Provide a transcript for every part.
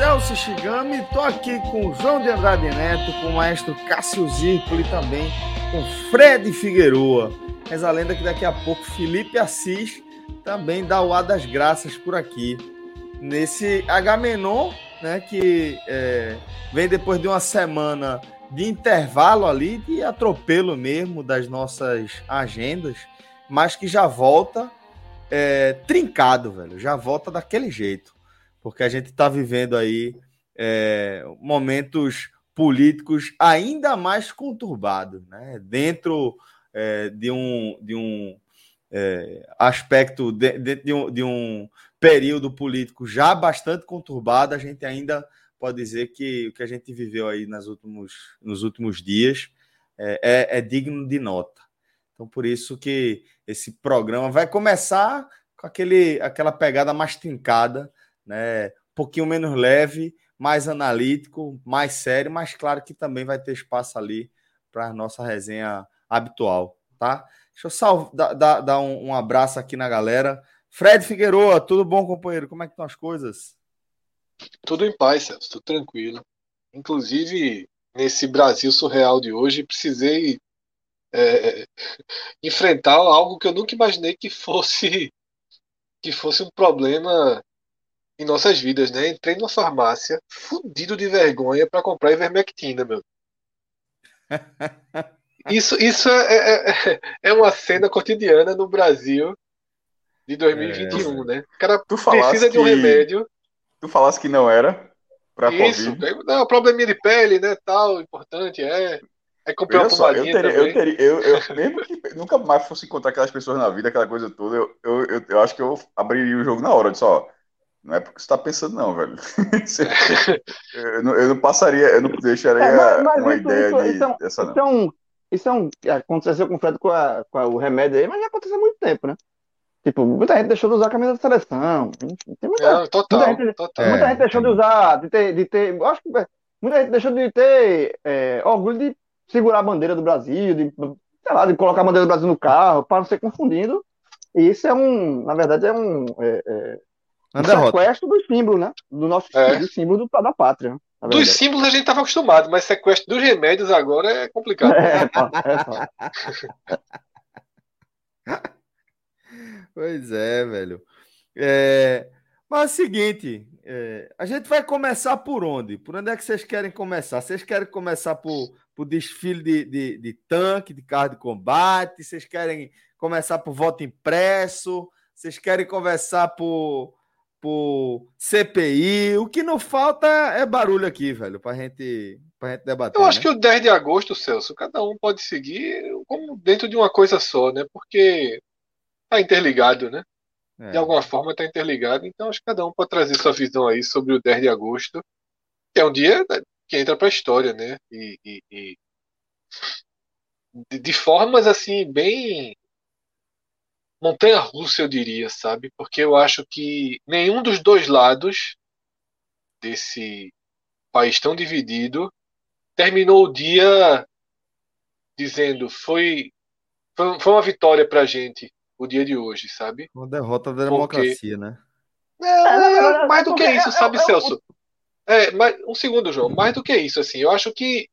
Celso Shigami e tô aqui com o João de Andrade Neto, com o maestro Cássio Zirpoli também com Fred Figueroa. Reza a lenda que daqui a pouco Felipe Assis também dá o ar das graças por aqui. Nesse H-Menon, né, que é, vem depois de uma semana de intervalo ali, de atropelo mesmo das nossas agendas, mas que já volta é, trincado, velho. Já volta daquele jeito. Porque a gente está vivendo aí é, momentos políticos ainda mais conturbados, né? Dentro é, de um, de um é, aspecto, de, de, um, de um período político já bastante conturbado, a gente ainda pode dizer que o que a gente viveu aí nas últimos, nos últimos dias é, é, é digno de nota. Então, por isso que esse programa vai começar com aquele, aquela pegada mais trincada, né? um pouquinho menos leve, mais analítico, mais sério, mas claro que também vai ter espaço ali para a nossa resenha habitual, tá? Deixa eu salve, dar, dar, dar um, um, abraço aqui na galera. Fred Figueroa, tudo bom, companheiro? Como é que estão as coisas? Tudo em paz, Celso, tudo tranquilo. Inclusive, nesse Brasil surreal de hoje, precisei é, enfrentar algo que eu nunca imaginei que fosse que fosse um problema em nossas vidas, né? Entrei numa farmácia, fudido de vergonha para comprar ivermectina, meu. Isso, isso é, é, é, é uma cena cotidiana no Brasil de 2021, é. né? O cara tu precisa de um remédio. Tu falasse que não era para Isso, COVID. não, probleminha de pele, né, tal, importante é. É comprar uma só, eu teria, eu, teria eu, eu, mesmo que nunca mais fosse encontrar aquelas pessoas na vida, aquela coisa toda, eu, eu, eu, eu acho que eu abriria o jogo na hora. Eu ó, não é porque você tá pensando, não, velho. eu, não, eu não passaria, eu não deixaria é, mas, mas uma isso, ideia isso, de, isso, é dessa, não. Isso é um, isso é um, aconteceu com o Fred com, a, com a, o remédio aí, mas já aconteceu há muito tempo, né? Tipo, muita gente deixou de usar a camisa da seleção. Tem muita, é, total, muita gente, total. Muita gente deixou de usar, de ter, de ter. Acho que muita gente deixou de ter é, orgulho de segurar a bandeira do Brasil, de, sei lá, de colocar a bandeira do Brasil no carro, para não ser confundido. E isso é um, na verdade, é um, é, é, um sequestro do símbolo, né? Do nosso É. do símbolo do, da pátria. Dos símbolos a gente estava acostumado, mas sequestro dos remédios agora é complicado. É, pá, é, pá. Pois é, velho. É, Mas é o seguinte, é, a gente vai começar por onde? Por onde é que vocês querem começar? Vocês querem começar por, por desfile de, de, de tanque, de carro de combate? Vocês querem começar por voto impresso? Vocês querem conversar por, por CPI? O que não falta é barulho aqui, velho, pra gente, pra gente debater. Eu acho né? que o 10 de agosto, Celso, cada um pode seguir como dentro de uma coisa só, né? Porque tá interligado, né? É. De alguma forma tá interligado, então acho que cada um pode trazer sua visão aí sobre o 10 de agosto, que é um dia né, que entra pra história, né? E, e- e de formas assim, bem montanha-russa, eu diria, sabe? Porque eu acho que nenhum dos dois lados desse país tão dividido terminou o dia dizendo foi foi, uma vitória pra gente o dia de hoje, sabe? Uma derrota da Porque- democracia, né? É, é, mais do que isso, é- sabe, é- é- Celso? É, mas, um segundo, João. Mais do que isso, assim, eu acho que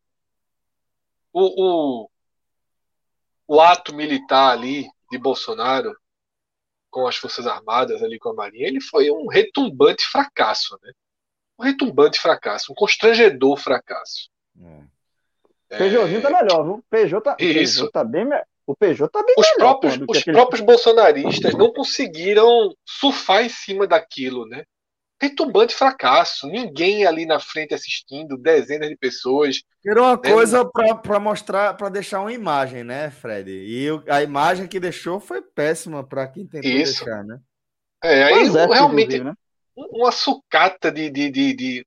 o, o, o ato militar ali de Bolsonaro com as Forças Armadas ali com a Marinha, ele foi um retumbante fracasso, né? Um retumbante fracasso, um constrangedor fracasso. É. Peugeotzinho tá melhor, viu? Peugeot tá, Isso. Peugeot tá bem melhor. O Peugeot tá bem os melhor. próprios, os aquele- próprios bolsonaristas não conseguiram surfar em cima daquilo, né? Retumbante fracasso. Ninguém ali na frente assistindo, dezenas de pessoas. Era uma É, coisa para mostrar, para deixar uma imagem, né, Fred? E o- a imagem que deixou foi péssima para quem tentou Isso. deixar, né? É, aí exército, realmente né? uma sucata de, de, de, de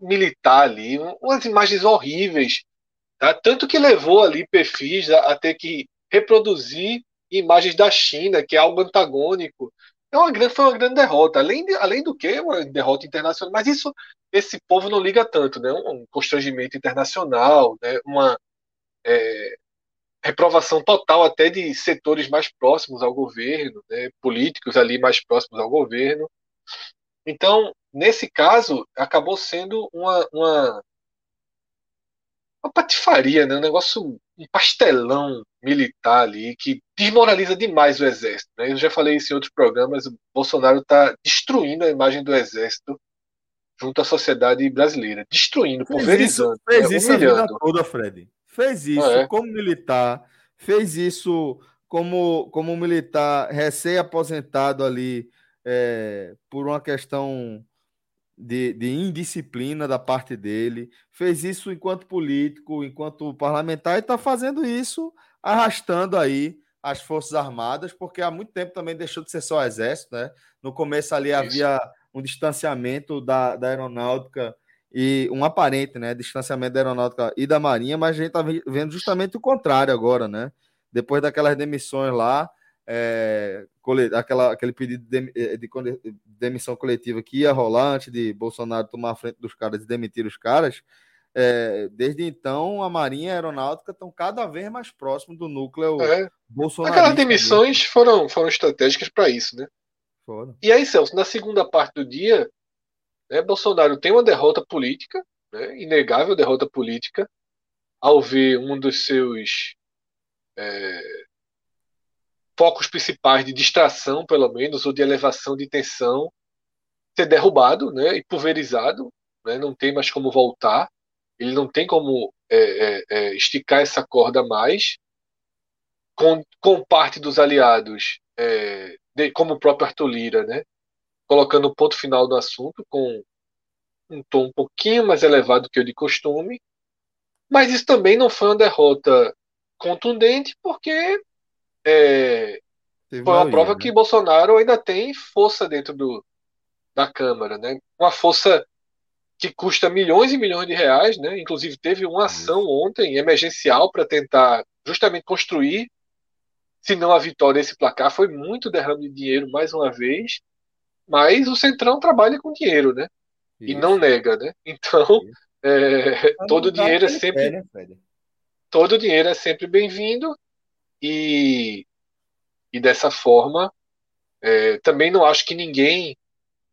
militar ali, um- umas imagens horríveis. Tá? Tanto que levou ali perfis a, a ter que reproduzir imagens da China, que é algo antagônico. É uma grande, foi uma grande derrota. Além, de, além do que, uma derrota internacional. Mas isso, esse povo não liga tanto, né? Um constrangimento internacional, né? uma é, reprovação total até de setores mais próximos ao governo, né? políticos ali mais próximos ao governo. Então, nesse caso, acabou sendo uma, uma, uma patifaria, né? um negócio, um pastelão militar ali que desmoraliza demais o exército. Né? Eu já falei isso em outros programas, o Bolsonaro está destruindo a imagem do exército junto à sociedade brasileira, destruindo, Fez pulverizando, isso, fez né? isso a vida toda, Fred. Fez isso Ah, é? como militar, fez isso como, como militar recém-aposentado ali é, por uma questão de, de indisciplina da parte dele, fez isso enquanto político, enquanto parlamentar, e está fazendo isso arrastando aí as Forças Armadas, porque há muito tempo também deixou de ser só exército, né? No começo ali Isso. havia um distanciamento da, da aeronáutica e um aparente, né, distanciamento da aeronáutica e da marinha, mas a gente está vendo justamente o contrário agora, né? Depois daquelas demissões lá, é, aquela, aquele pedido de, de- de cole- demissão coletiva que ia rolar antes de Bolsonaro tomar a frente dos caras e demitir os caras, é, desde então a marinha e a aeronáutica estão cada vez mais próximos do núcleo É. bolsonarista. Aquelas demissões foram, foram estratégicas para isso, né? Foram. E aí, Celso, na segunda parte do dia, né, Bolsonaro tem uma derrota política, né, inegável derrota política, ao ver um dos seus é, focos principais de distração, pelo menos, ou de elevação de tensão, ser derrubado né, e pulverizado, né, não tem mais como voltar, ele não tem como é, é, é, esticar essa corda mais, com, com parte dos aliados, é, de- como o próprio Arthur Lira, né, colocando um ponto final no assunto, com um tom um pouquinho mais elevado que o de costume, mas isso também não foi uma derrota contundente, porque é, foi uma prova né? que Bolsonaro ainda tem força dentro do, da Câmara, né? Uma força que custa milhões e milhões de reais, né? Inclusive teve uma ação ontem emergencial para tentar justamente construir, se não a vitória esse placar, foi muito derrame de dinheiro mais uma vez, mas o Centrão trabalha com dinheiro, né? E Isso. não nega, né? Então, é, todo dinheiro é sempre quer, né, todo dinheiro é sempre bem-vindo e, e dessa forma é, também não acho que ninguém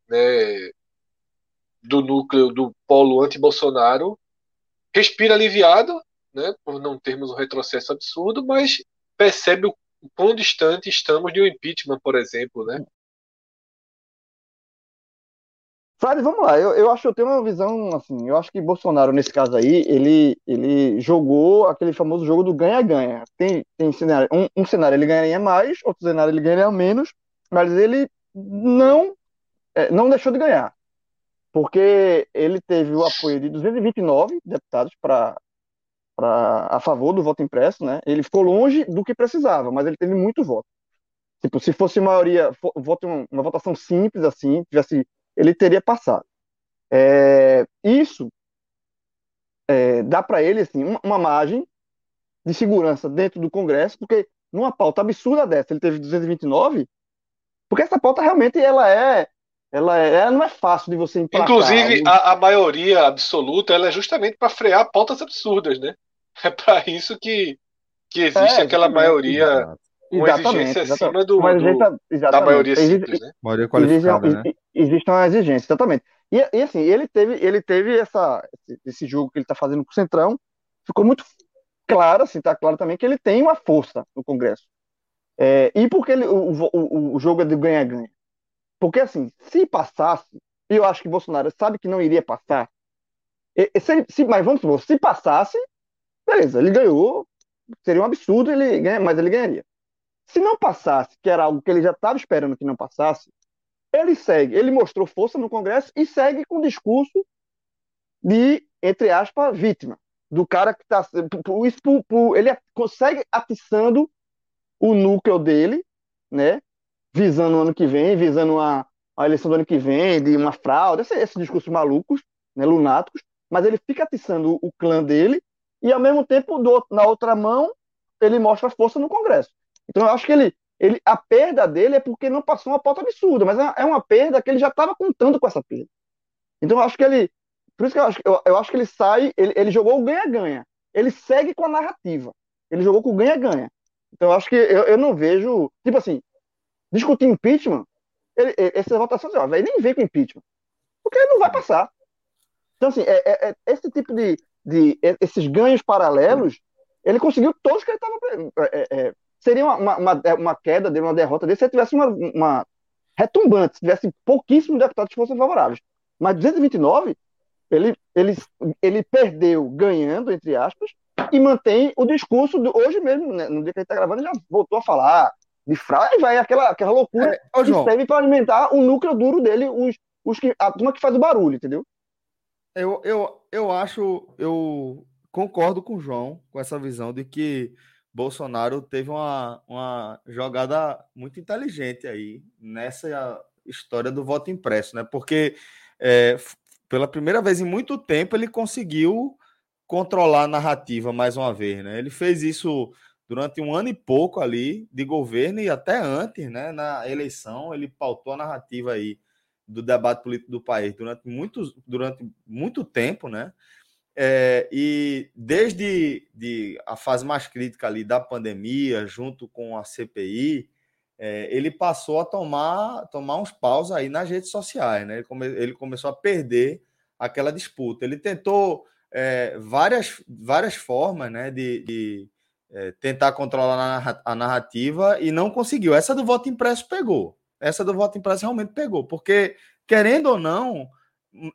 né, do núcleo do polo anti-Bolsonaro respira aliviado né, por não termos um retrocesso absurdo, mas percebe o quão distante estamos de um impeachment, por exemplo, né? Fred, vamos lá. Eu, eu acho que eu tenho uma visão assim. Eu acho que Bolsonaro, nesse caso aí, ele, ele jogou aquele famoso jogo do ganha-ganha. Tem, tem cenário, um, um cenário ele ganharia mais, outro cenário ele ganharia menos, mas ele não, é, não deixou de ganhar. Porque ele teve o apoio de 229 deputados para a favor do voto impresso, né? Ele ficou longe do que precisava, mas ele teve muito voto. Tipo, se fosse maioria, voto, uma votação simples assim, tivesse, ele teria passado. É, isso é, dá para ele assim uma, uma margem de segurança dentro do Congresso, porque numa pauta absurda dessa, ele teve 229, porque essa pauta realmente ela é, ela é, ela não é fácil de você emplacar. Inclusive, algo- a, a maioria absoluta ela é justamente para frear pautas absurdas, né? É para isso que, que existe É, aquela maioria, uma Exatamente, exigência exatamente. acima do, Uma do- exigência- da exatamente. maioria Existe- simples, né? Maioria Existe, qualificada, né? e- e- existe uma exigência, exatamente. E, e, assim, ele teve, ele teve essa, esse, jogo que ele está fazendo com o Centrão, ficou muito claro, assim, tá claro também que ele tem uma força no Congresso. É, e porque ele, o, o, o jogo é de ganha-ganha? Porque, assim, se passasse, e eu acho que Bolsonaro sabe que não iria passar, Se, se, mas vamos supor, se passasse, beleza, ele ganhou, seria um absurdo, ele ganha, mas ele ganharia. Se não passasse, que era algo que ele já estava esperando que não passasse, ele segue, ele mostrou força no Congresso e segue com o discurso de, entre aspas, vítima. Do cara que está. Ele consegue atiçando o núcleo dele, né? Visando o ano que vem, visando a, a eleição do ano que vem, de uma fraude, esses esse discursos malucos, né, lunáticos, mas ele fica atiçando o clã dele e, ao mesmo tempo, do, na outra mão, ele mostra força no Congresso. Então, eu acho que ele, ele, a perda dele é porque não passou uma pauta absurda, mas é, é uma perda que ele já estava contando com essa perda. Então, eu acho que ele. Por isso que eu acho, eu, eu acho que ele sai, ele, ele jogou o ganha-ganha. Ele segue com a narrativa. Ele jogou com o ganha-ganha. Então, eu acho que eu, eu não vejo. Tipo assim, discutir impeachment, ele, essa votação, ó, ele nem vem com impeachment. Porque ele não vai passar. Então, assim, é, é, é esse tipo de, de. Esses ganhos paralelos, ele conseguiu todos que ele estava. É, é, seria uma, uma, uma, queda dele, uma derrota dele, se ele tivesse uma, uma retumbante, se tivesse pouquíssimos deputados que fossem favoráveis. Mas 229, ele, ele, ele perdeu ganhando, entre aspas, e mantém o discurso do, hoje mesmo, né, no dia que ele está gravando, já voltou a falar de fraude, vai aquela, aquela loucura é, que serve para alimentar o núcleo duro dele, os, os que, a turma que faz o barulho, entendeu? Eu, eu, eu acho, eu concordo com o João, com essa visão de que Bolsonaro teve uma, uma jogada muito inteligente aí nessa história do voto impresso, né? Porque é, pela primeira vez em muito tempo ele conseguiu controlar a narrativa mais uma vez, né? Ele fez isso durante um ano e pouco ali de governo e até antes, né? Na eleição ele pautou a narrativa aí do debate político do país durante muito, durante muito tempo, né? É, e desde de a fase mais crítica ali da pandemia, junto com a CPI, é, ele passou a tomar, tomar uns paus aí nas redes sociais, né? Ele, come, ele começou a perder aquela disputa. Ele tentou é, várias, várias formas né, de, de é, tentar controlar a narrativa e não conseguiu. Essa do voto impresso pegou. Essa do voto impresso realmente pegou, porque, querendo ou não,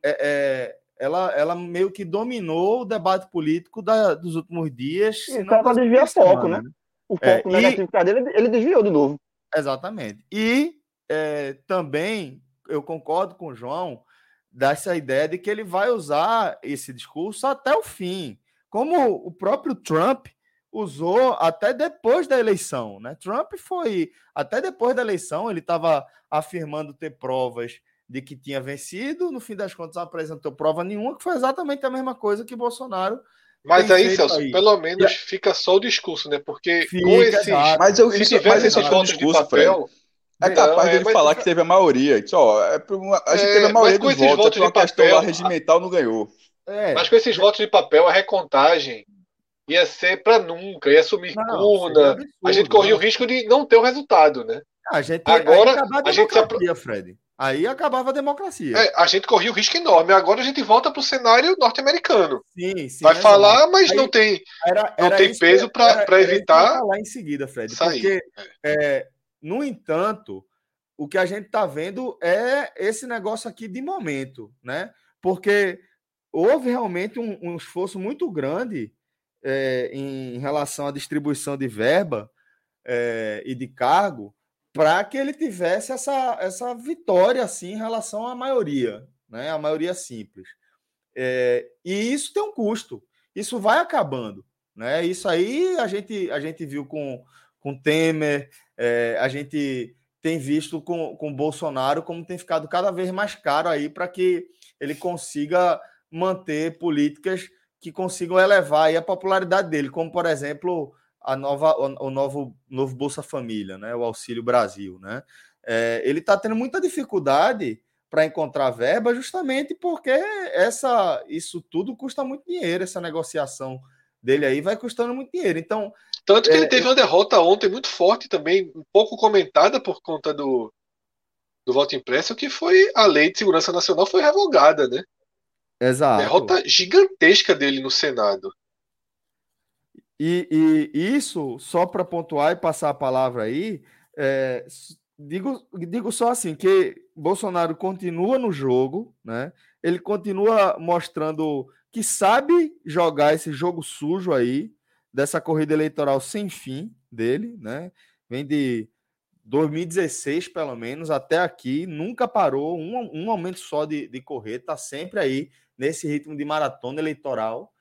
é, é ela, ela meio que dominou o debate político da, dos últimos dias. Sim, para desviar foco, né? O é, foco é, negativo e... dele, ele desviou de novo. Exatamente. E é, também eu concordo com o João dessa ideia de que ele vai usar esse discurso até o fim, como o próprio Trump usou até depois da eleição, né? Trump foi até depois da eleição, ele estava afirmando ter provas de que tinha vencido, no fim das contas não apresentou prova nenhuma, que foi exatamente a mesma coisa que Bolsonaro. Mas aí, Celso, aí. pelo menos e... fica só o discurso, né? Porque fica, com esses. Mas eu, se tivesse esses votos de papel. É capaz de ele é, falar mas... que teve a maioria. Só, é, a gente é, teve a maioria dos votos, votos é uma questão papel, regimental não ganhou. É. Mas com esses votos de papel, a recontagem ia ser para nunca, ia sumir não, curna. Absurdo, a gente corria o risco de não ter o resultado, né? A gente, Agora, a, a gente se... Fred. Aí acabava a democracia. É, a gente corria o risco enorme. Agora a gente volta para o cenário norte-americano. Sim, sim. Vai falar, mas Aí, não tem, era, não tem peso para evitar. lá em seguida, Fred. Sair. Porque, é, no entanto, o que a gente está vendo é esse negócio aqui de momento, né? Porque houve realmente um, um esforço muito grande é, em relação à distribuição de verba é, e de cargo para que ele tivesse essa, essa vitória assim em relação à maioria, né? A maioria simples. É, e isso tem um custo. Isso vai acabando, né? Isso aí a gente a gente viu com com Temer, é, a gente tem visto com com Bolsonaro como tem ficado cada vez mais caro aí para que ele consiga manter políticas que consigam elevar a popularidade dele, como por exemplo a nova, o, o novo, novo Bolsa Família, né? o Auxílio Brasil. Né? É, ele está tendo muita dificuldade para encontrar verba justamente porque essa, isso tudo custa muito dinheiro, essa negociação dele aí vai custando muito dinheiro. Então, tanto que é, ele teve uma derrota ontem muito forte também, um pouco comentada por conta do, do voto impresso, que foi a lei de segurança nacional foi revogada, né? Exato. Derrota gigantesca dele no Senado. E, e isso, só para pontuar e passar a palavra aí, é, digo, digo só assim, que Bolsonaro continua no jogo, né? ele continua mostrando que sabe jogar esse jogo sujo aí, dessa corrida eleitoral sem fim dele, né? Vem de 2016, pelo menos, até aqui, nunca parou um, um momento só de, de correr, tá sempre aí nesse ritmo de maratona eleitoral.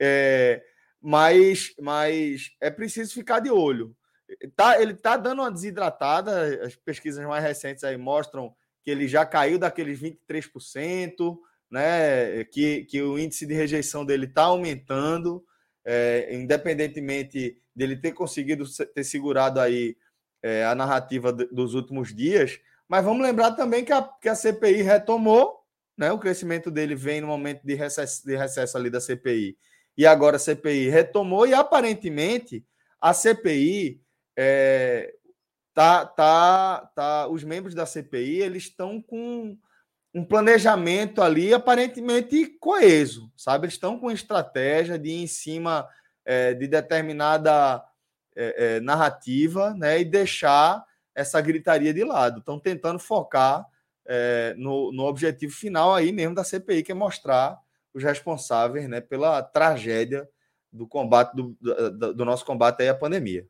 É, mas, mas é preciso ficar de olho. Tá, ele tá dando uma desidratada, as pesquisas mais recentes aí mostram que ele já caiu daqueles 23%, né? Que, que o índice de rejeição dele está aumentando, é, independentemente dele ter conseguido ter segurado aí é, a narrativa dos últimos dias. Mas vamos lembrar também que a, que a CPI retomou, né? O crescimento dele vem no momento de recesso, de recesso ali da CPI. E agora a CPI retomou, e aparentemente a CPI é, tá, tá, tá, os membros da CPI eles estão com um planejamento ali aparentemente coeso, sabe? Eles estão com estratégia de ir em cima é, de determinada é, é, narrativa, né? E deixar essa gritaria de lado. Estão tentando focar é, no, no objetivo final aí mesmo da CPI, que é mostrar os responsáveis, né? Pela tragédia do combate do, do, do nosso combate à pandemia.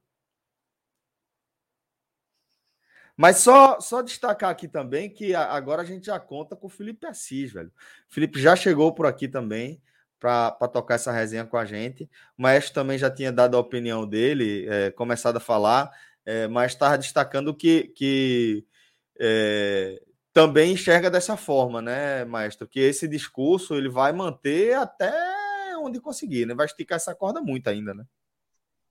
Mas só, só destacar aqui também que agora a gente já conta com o Felipe Assis, velho. O Felipe já chegou por aqui também para tocar essa resenha com a gente. O Maestro também já tinha dado a opinião dele, é, começado a falar, é, mas estava destacando que, que é, também enxerga dessa forma, né, Maestro? Que esse discurso ele vai manter até onde conseguir, né? Vai esticar essa corda muito ainda, né?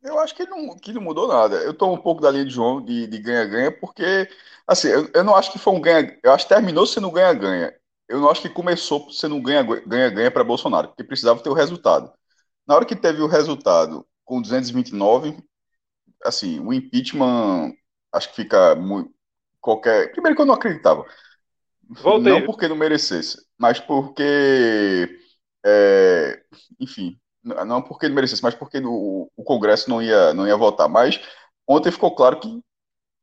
Eu acho que não, que não mudou nada. Eu estou um pouco da linha de João de ganha-ganha, porque, assim, eu, eu, não acho que foi um ganha. Eu acho que terminou sendo ganha-ganha. Eu não acho que começou sendo um ganha-ganha para Bolsonaro, porque precisava ter o resultado. Na hora que teve o resultado com 229, assim, o impeachment, acho que fica muito. Qualquer. Primeiro que eu não acreditava. Voltei. Não porque não merecesse, mas porque. É, enfim, não porque ele merecesse, mas porque o, o Congresso não ia, não ia votar. Mas ontem ficou claro que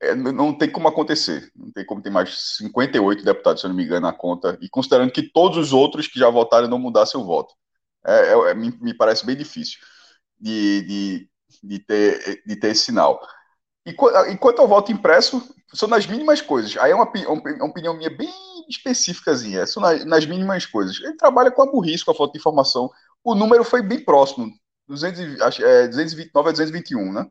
é, não tem como acontecer. Não tem como ter mais 58 deputados, se eu não me engano, na conta. E considerando que todos os outros que já votaram não mudassem o voto. É, é, é me, me, parece bem difícil de, de, de, ter, de ter esse sinal. E, enquanto ao voto impresso, são nas mínimas coisas. Aí é uma, uma opinião minha bem específicazinha. São nas, nas mínimas coisas. Ele trabalha com a burrice, com a falta de informação o número foi bem próximo. 200, acho, é, 229 a 221, né?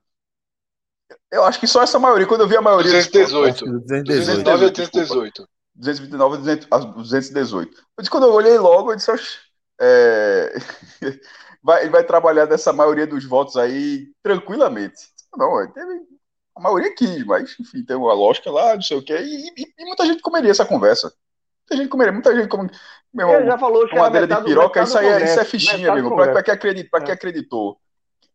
Eu acho que só essa maioria, quando eu vi a maioria. 218. 219 a 218. 229 a 218. Eu disse, quando eu olhei logo, eu disse, é, vai, ele vai trabalhar dessa maioria dos votos aí tranquilamente. Não, teve a maioria quis, mas enfim, tem uma lógica lá, não sei o quê, e, e, e muita gente comeria essa conversa. Muita gente comeria, muita gente come. Meu irmão, já falou que madeira de piroca, isso aí é, isso é fichinha, amigo. Para que acredita, para que é. acreditou,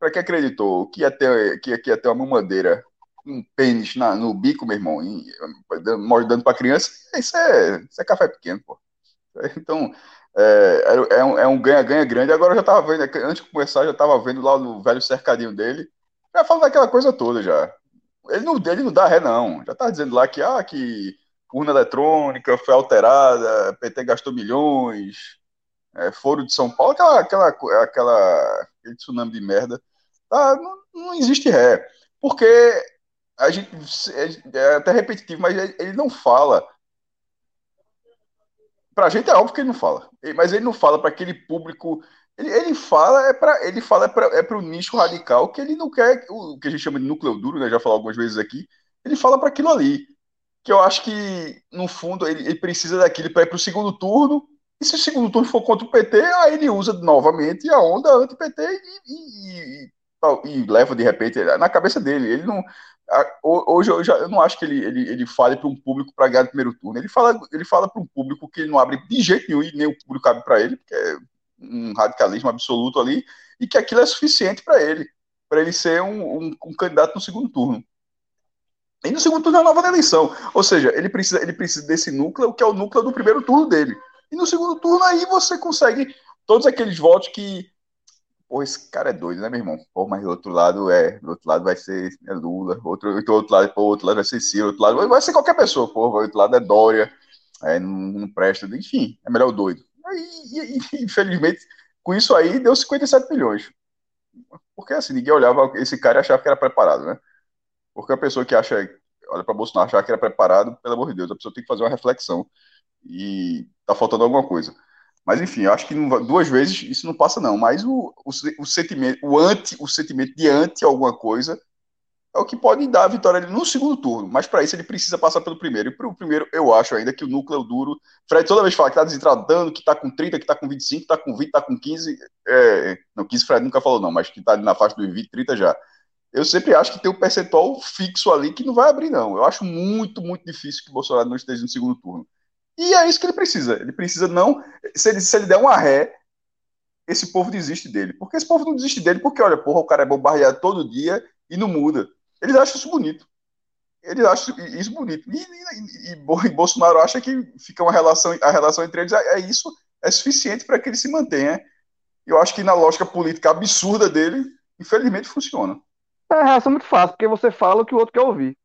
para que acreditou que ia ter, que, que ia ter uma mamadeira, um pênis na, no bico, meu irmão, e, dando para criança, isso é, isso é café pequeno, pô. Então, é, é, um, é um ganha-ganha grande. Agora eu já tava vendo, antes de começar, já tava vendo lá no velho cercadinho dele, já falando daquela coisa toda já. Ele não, ele não dá ré, não. Já tá dizendo lá que, ah, que urna eletrônica foi alterada, PT gastou milhões, é, foro de São Paulo, aquela, aquela, aquela aquele tsunami de merda. Tá, não, não existe ré. Porque a gente é, é até repetitivo, mas ele não fala. Pra gente é óbvio que ele não fala, mas ele não fala para aquele público. Ele, ele fala é para ele fala é para o nicho radical que ele não quer o que a gente chama de núcleo duro, né? Já falou algumas vezes aqui. Ele fala para aquilo ali que eu acho que, no fundo, ele, ele precisa daquilo para ir para o segundo turno. E se o segundo turno for contra o PT, aí ele usa novamente a onda anti-PT e, e, e, e, leva de repente na cabeça dele. Ele não. Hoje eu, já, eu não acho que ele, ele, ele fale para um público para ganhar no primeiro turno. Ele fala, ele fala para um público que ele não abre de jeito nenhum e nem o público cabe para ele, porque é um radicalismo absoluto ali, e que aquilo é suficiente para ele, para ele ser um, um, um candidato no segundo turno. E no segundo turno é a nova eleição. Ou seja, ele precisa, ele precisa desse núcleo, que é o núcleo do primeiro turno dele. E no segundo turno aí você consegue todos aqueles votos que. Pô, esse cara é doido, né, meu irmão? Pô, mas do outro lado é. Do outro lado vai ser é Lula, outro, do outro lado, pô, outro lado vai ser Ciro, outro lado vai ser qualquer pessoa, pô, do outro lado é Dória, é, não, não presta, enfim, é melhor o doido. E, e, infelizmente, Com isso aí, deu 57 milhões. Porque assim, ninguém olhava esse cara e achava que era preparado, né? Porque a pessoa que acha, olha para Bolsonaro achar que era preparado, pelo amor de Deus, a pessoa tem que fazer uma reflexão. E tá faltando alguma coisa. Mas enfim, eu acho que não, duas vezes isso não passa, não. Mas o, o, o, sentimento, o anti, o sentimento de anti alguma coisa é o que pode dar a vitória no segundo turno. Mas para isso ele precisa passar pelo primeiro. E para o primeiro, eu acho ainda que o núcleo duro. Fred toda vez fala que está desentradando, que está com 30, que está com 25, que está com 20, está com 15. É, não, 15 Fred nunca falou, não, mas que está ali na faixa dos 20, 30 já. Eu sempre acho que tem um percentual fixo ali que não vai abrir, não. Eu acho muito, muito difícil que Bolsonaro não esteja no segundo turno. E é isso que ele precisa. Ele precisa não. Se ele, se ele der uma ré, esse povo desiste dele. Porque esse povo não desiste dele porque, olha, porra, o cara é bombardeado todo dia e não muda. Eles acham isso bonito. Eles acham isso bonito. E, e, e, e Bolsonaro acha que fica uma relação, a relação entre eles é, é isso, é suficiente para que ele se mantenha. Eu acho que na lógica política absurda dele, infelizmente funciona. É uma relação muito fácil, porque você fala o que o outro quer ouvir.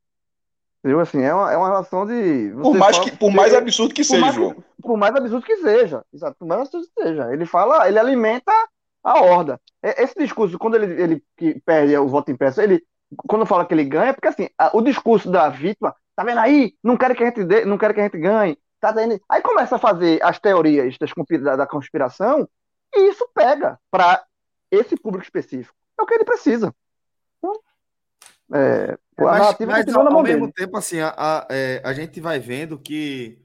Entendeu? Assim, é uma, é uma relação de. Por mais, que, por mais absurdo que seja, João. Por mais absurdo que seja. Exato, por mais absurdo que seja. Ele fala, ele alimenta a horda. Esse discurso, quando ele, ele que perde o voto impresso, ele quando fala que ele ganha, é porque assim, a, o discurso da vítima, tá vendo aí? Não quero que a gente, dê, não quero que a gente ganhe. Tá vendo? Aí começa a fazer as teorias das, da, da conspiração e isso pega para esse público específico. É o que ele precisa. É, é mas, mas ao, ao mesmo tempo, assim, a, a, é, a, gente vai vendo que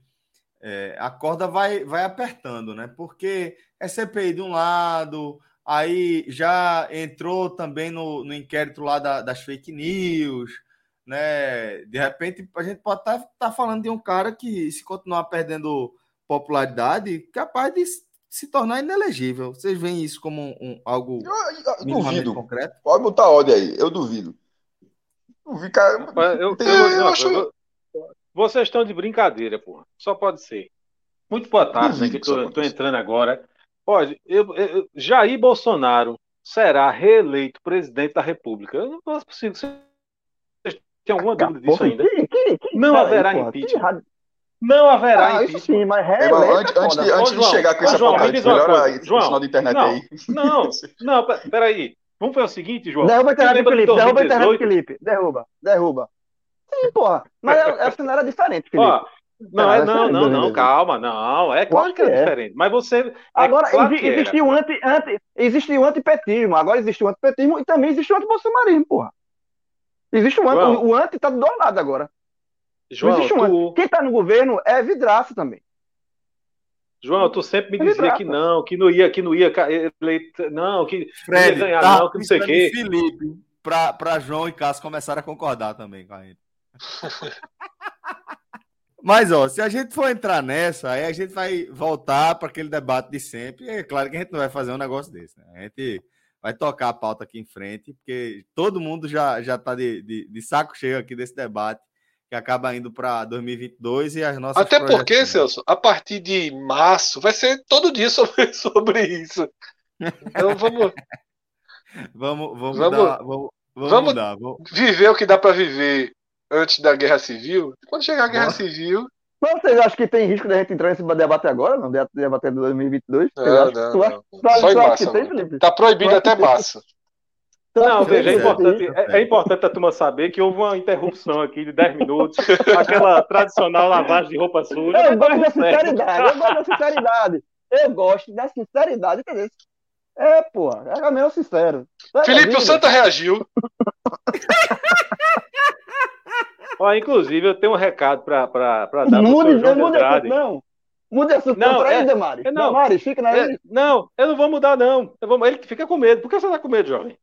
é, a corda vai, vai apertando, né? Porque é CPI de um lado, Aí já entrou também no, no inquérito lá da, das fake news, né? De repente a gente pode estar tá, tá falando de um cara que, se continuar perdendo popularidade, capaz de se tornar inelegível. Vocês veem isso como um, algo eu, eu duvido. concreto? Pode botar ordem aí, eu duvido. Cara. Eu, eu, eu, acho... Vocês estão de brincadeira, porra. Só pode ser. Muito boa tarde, né, que eu tô, tô entrando agora. Pode. Eu, eu, Jair Bolsonaro será reeleito presidente da República. Eu não consigo. Vocês têm alguma dúvida disso ainda? Que, que, que não haverá aí, impeachment. Não haverá ah, impeachment. Sim, mas é, antes, antes, de, antes de chegar com esse apocalipse, melhor o sinal da internet não, aí. Não, não, peraí. Vamos fazer o seguinte, João. Derruba a internet do Felipe, derruba a internet Felipe. Derruba, derruba. Sim, porra. Mas a cenário é diferente, Felipe. Ó, não, é, não, não, não, calma, não. É claro que é, diferente. Mas você. É agora, o anti, anti, existe o antipetismo, agora existe o antipetismo e também existe o antibolsonarismo, porra. Existe o anti, o anti tá do lado agora. João. Quem tá no governo é vidraça também. João, tu sempre me dizia que não, que não ia, que não ia, não, que Fred, não ia ganhar, tá não, que não sei o quê. Felipe, pra, pra João e Cássio começaram a concordar também com a gente. Mas, ó, se a gente for entrar nessa, aí a gente vai voltar para aquele debate de sempre. É claro que a gente não vai fazer um negócio desse, né? A gente vai tocar a pauta aqui em frente, porque todo mundo já já está de, de, de, saco cheio aqui desse debate, que acaba indo para 2022 e as nossas. Até porque, Celso, a partir de março vai ser todo dia sobre, sobre isso. Então vamos. vamos, vamos, vamos, dar, vamos, vamos, vamos mudar, vamos... viver o que dá para viver antes da Guerra Civil. Quando chegar a Guerra Nossa. Civil. Mas vocês acham que tem risco de a gente entrar nesse debate agora? Não, debater de 2022? Não, não, não. Só em março. Tem, tá proibido até março. Não, veja, é importante, é, é, importante a turma saber que houve uma interrupção aqui de 10 minutos, aquela tradicional lavagem de roupa suja. Eu gosto da sinceridade, eu gosto da sinceridade. Eu gosto da sinceridade, entendeu? É, pô, é meio sincero. Felipe, o Santa reagiu. Ó, inclusive, eu tenho um recado para dar mude, pro João Andrade. Não, mude assunto não, é, Demari. Não, Demari, fica na é, Não, eu não vou mudar, não. Eu vou, ele fica com medo. Por que você tá com medo, jovem?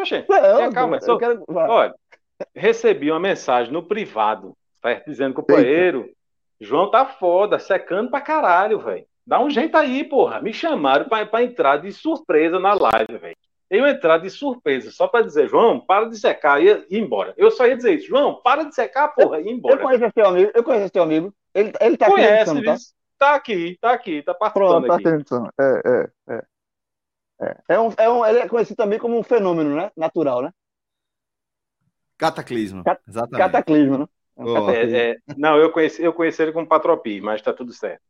Oxê, não, calma. Só, quero... Olha, recebi uma mensagem no privado, certo? Dizendo, companheiro, João tá foda, secando pra caralho, velho. Dá um jeito aí, porra. Me chamaram pra, pra entrar de surpresa na live, velho eu entrar de surpresa, só para dizer, João, para de secar e ir embora. Eu só ia dizer isso, João, para de secar, porra, e ir embora. Eu conheço seu amigo, eu conheço seu amigo. Ele, ele tá Conhece, aqui tá? tá aqui, tá aqui, tá participando Pronto, tá aqui. É, é, é. É. É um, é um, ele é conhecido também como um fenômeno né? natural, né? Cataclismo. Cat Exatamente. Cataclismo, né? É, é, não, eu conheci, eu conheci ele como Patropi, mas tá tudo certo.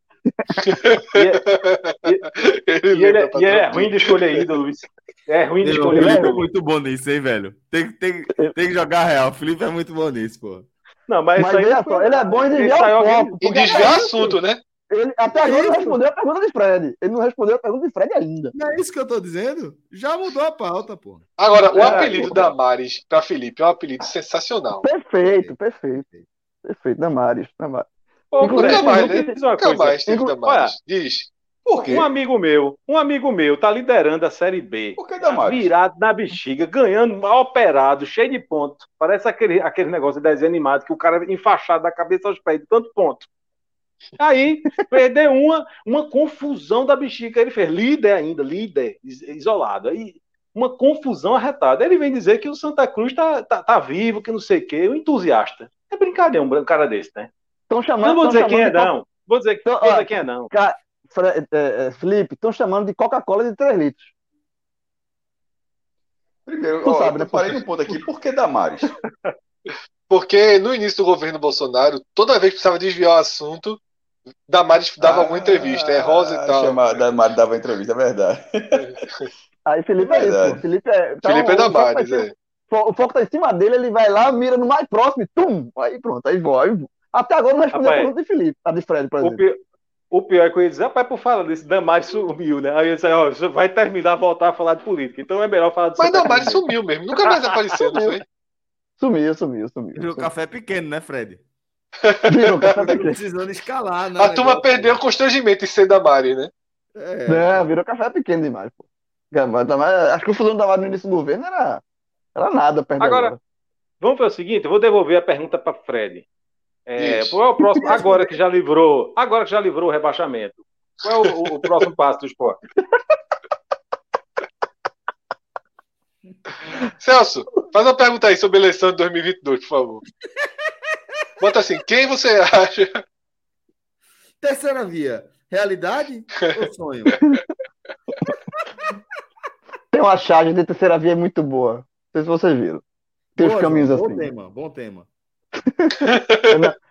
E ele, é- e ele é ruim de escolher ídolos. É ruim de O escolher Felipe é muito bom nisso, hein, velho? Tem, tem, tem que jogar real. O Felipe é muito bom nisso, pô. Não, mas, Mas isso aí foi- só, ele é bom em desviar o foco. E desviar é assunto, né? Ele até agora não Isso. respondeu a pergunta de Fred. Ele não respondeu a pergunta de Fred ainda. Não é isso que eu tô dizendo? Já mudou a pauta, pô. Agora, o É, apelido da Maris pra Felipe é um apelido sensacional. Perfeito, perfeito. Perfeito, Damares. Damares. Pô, Inclusive, nunca mais, né? dizer uma Nunca coisa. mais teve Inclu- Damares. Diz. Por quê? Um amigo meu, um amigo meu tá liderando a Série B. Por que Damares? Virado na bexiga, ganhando, mal operado, cheio de ponto. Parece aquele, aquele negócio de desenho animado que o cara é enfaixado da cabeça aos pés, de tanto ponto. Aí, perdeu uma, uma confusão da bexiga. Ele fez líder ainda, líder, is- isolado. Aí, uma confusão arretada. Ele vem dizer que o Santa Cruz tá, tá, tá vivo, que não sei o quê, um entusiasta. É brincadeira um cara desse, né? Estão chamando. Não vou tão dizer quem é, de não. Vou dizer, vou dizer quem é, não. Fre- é, é, Felipe, estão chamando de Coca-Cola de 3 litros. Primeiro, Tu ó, sabe, né, eu parei num ponto aqui. Por que Damares? Porque no início do governo Bolsonaro, toda vez que precisava desviar o assunto, Damares dava alguma entrevista, é rosa e Ah, tal. chama- Damares dava entrevista, é verdade. Aí Felipe é isso, Verdade. pô. Felipe é. então, Felipe é o foco Damares, em cima- é. O foco tá em cima dele, ele vai lá, mira no mais próximo e tum! Aí pronto, aí vai. Até agora não respondeu a Rapaz, pergunta de Felipe, a de Fred, por O exemplo. pior, o pior é que eu ia dizer, rapaz, por falar desse, Damares sumiu, né? Aí eu disse, ó, você vai terminar, voltar a falar de política. Então é melhor falar de Mas Damares sumiu mesmo, nunca mais apareceu, não foi? Sumiu, sumiu, sumiu. Sumiu. café pequeno, né, Fred? Virou café Tô pequeno. precisando escalar, né? A turma perdeu o constrangimento em ser Damares, né? É, Não, virou café pequeno demais, pô. Mas, acho que o fusão da Damares no início do governo era, era nada perto de Agora- agora. Vamos fazer o seguinte, eu vou devolver a pergunta para Fred. É, Isso. qual é o próximo, agora que já livrou, agora que já livrou o rebaixamento, qual é o, o- o próximo passo do esporte? Celso, faz uma pergunta aí sobre a eleição de 2022, por favor. Bota assim, quem você acha? Terceira via, realidade ou sonho? Tem uma charge de terceira via muito boa. Não sei se vocês viram. Tem uns Boa, caminhos João, assim. Bom tema, bom tema.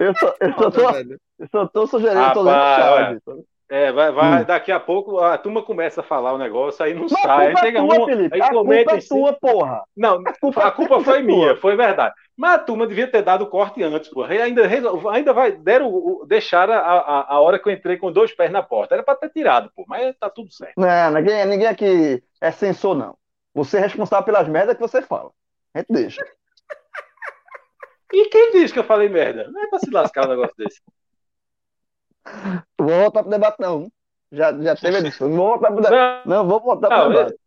Eu só, eu só tô, eu só tô sugerindo, tô lendo charge. É, vai, vai- Hum. daqui a pouco a turma começa a falar o negócio, aí não Mas a sai, aí culpa é chega tua, um, Felipe. aí A culpa é tua, porra. Não, culpa a é culpa foi tua. minha, foi verdade. Mas a turma devia ter dado o corte antes, porra. E ainda, ainda vai, deram, deixaram a, a, a hora que eu entrei com dois pés na porta. Era pra ter tirado, pô, mas tá tudo certo. Não, ninguém, ninguém aqui é censor, não. Você é responsável pelas merdas que você fala. A gente deixa. E quem diz que eu falei merda? Não é pra se lascar um negócio desse. Vou voltar pro debate, não. Já, já teve edição. Não vou voltar pro debate. Não, Não, vou voltar pro não, debate.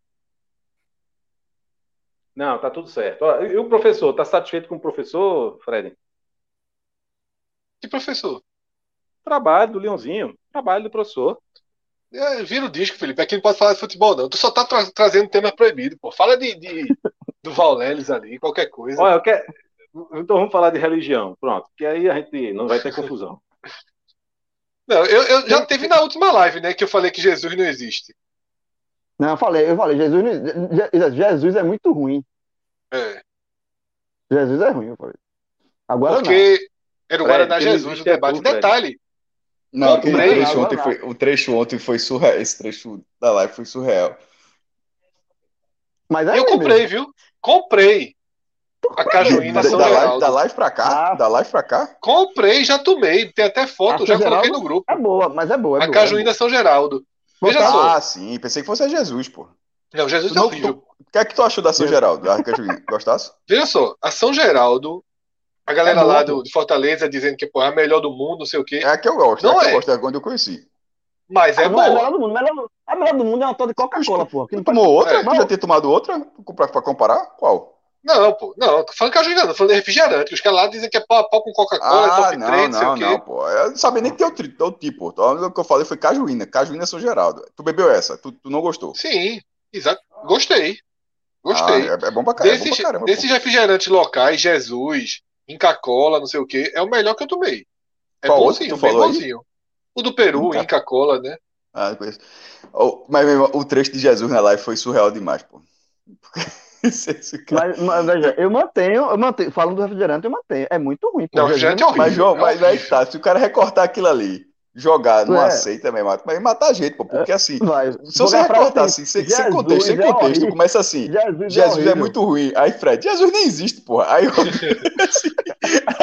não, tá tudo certo. E o professor, tá satisfeito com o professor, Fred? Que professor? Trabalho do Leãozinho, trabalho do professor. É, vira o disco, Felipe. Aqui não pode falar de futebol, não. Tu só tá tra- trazendo tema proibido, pô. Fala de, de- do Vauleles ali, qualquer coisa. Olha, eu quero... Então vamos falar de religião, pronto. Que aí a gente não vai ter confusão. Não, eu, eu já teve na última live, né, que eu falei que Jesus não existe. Não, eu falei, eu falei, Jesus, não- Je- Jesus é muito ruim. É, Jesus é ruim, eu falei. Agora não. porque era o Fred, Guaraná não Jesus o é debate. tu, Fred. Detalhe, Não, aquele Comprei, trecho ontem não. foi, o trecho ontem foi surreal. Esse trecho da live foi surreal. Mas é eu mesmo. comprei, viu? Comprei. A cajuína Da, São da live, Geraldo. da live pra cá? Ah. Da live pra cá? Comprei, já tomei. Tem até foto, A já São coloquei Geraldo no grupo. É boa, mas é boa. É A boa, cajuína São Geraldo. Veja Botar- só. Ah, sim. Pensei que fosse a Jesus, pô. Não, Jesus é não- horrível. tu- O que é que tu achou da São Geraldo? Da cajuína? Gostasse? Veja só, a São Geraldo, a galera É boa, lá do, de Fortaleza dizendo que pô, é a melhor do mundo, não sei o quê. É a que eu gosto. Não é a que é. eu gosto, é quando eu conheci. Mas é Ah, não é a melhor boa. do mundo. Melhor, a melhor do mundo é uma tal de Coca-Cola, pô. Que Tu tomou outra? É. Tu já tinha tomado outra? Pra, pra comparar? Qual? Não, pô, não, tô falando cajuína, não, tô falando de refrigerante. Os caras lá dizem que é pau a pau com Coca-Cola, Ah, top não, 3, não sei não, o quê. não, pô. Eu não sabia nem que tem outro, outro tipo. Então, o que eu falei foi cajuína. Cajuína São Geraldo. Tu bebeu essa? Tu, tu não gostou? Sim, exato. Gostei. Gostei. Ah, é, é bom pra caramba. é desses, pra caramba, desses refrigerantes locais, Jesus, Inca Cola, não sei o quê, é o melhor que eu tomei. É Qual bonzinho, bem bonzinho. O do Peru, Inca- Inca Cola, né? Ah, conheço. Oh, mas mesmo, o trecho de Jesus na live foi surreal demais, pô. Cara. Mas, mas veja, eu mantenho, eu mantenho. Falando do refrigerante, eu mantenho. É muito ruim, pô. Não, refrigerante é horrível. Mas, João, é mas aí horrível. tá. Se o cara recortar aquilo ali jogar não É. aceita mesmo, mas matar a gente, pô, porque assim, Vai. se você pra recortar assim, assim, sem, sem Jesus contexto, sem é contexto, horrível. começa assim, Jesus, Jesus é horrível. muito ruim. Aí, Fred, Jesus nem existe, porra. Aí, eu, assim,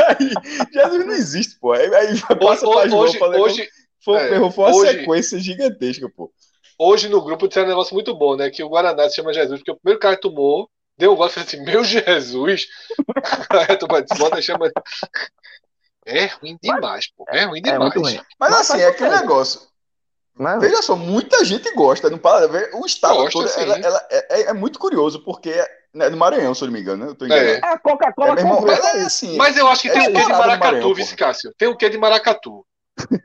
aí Jesus não existe, porra. Aí, aí passa pra Hoje, João hoje, falando hoje, foi, é, foi uma hoje- sequência gigantesca, pô. Hoje no grupo disseram um negócio muito bom, né? Que o Guaraná se chama Jesus, porque o primeiro cara que tomou, deu um e fez assim, meu Jesus! Bota e chama. É ruim demais, pô. É ruim É demais. muito ruim. Mas, assim, é aquele negócio. Mas, Veja só, muita gente gosta. Não para, o estado Gosta, todo ela, ela- é, é muito curioso, porque é no Maranhão, se eu não me engano, né? Eu tô enganado. É. a Coca-Cola É, irmão, é assim. Mas eu acho que É tem um quê de maracatu, Maranhão, vice. Cássio. Tem um quê de maracatu.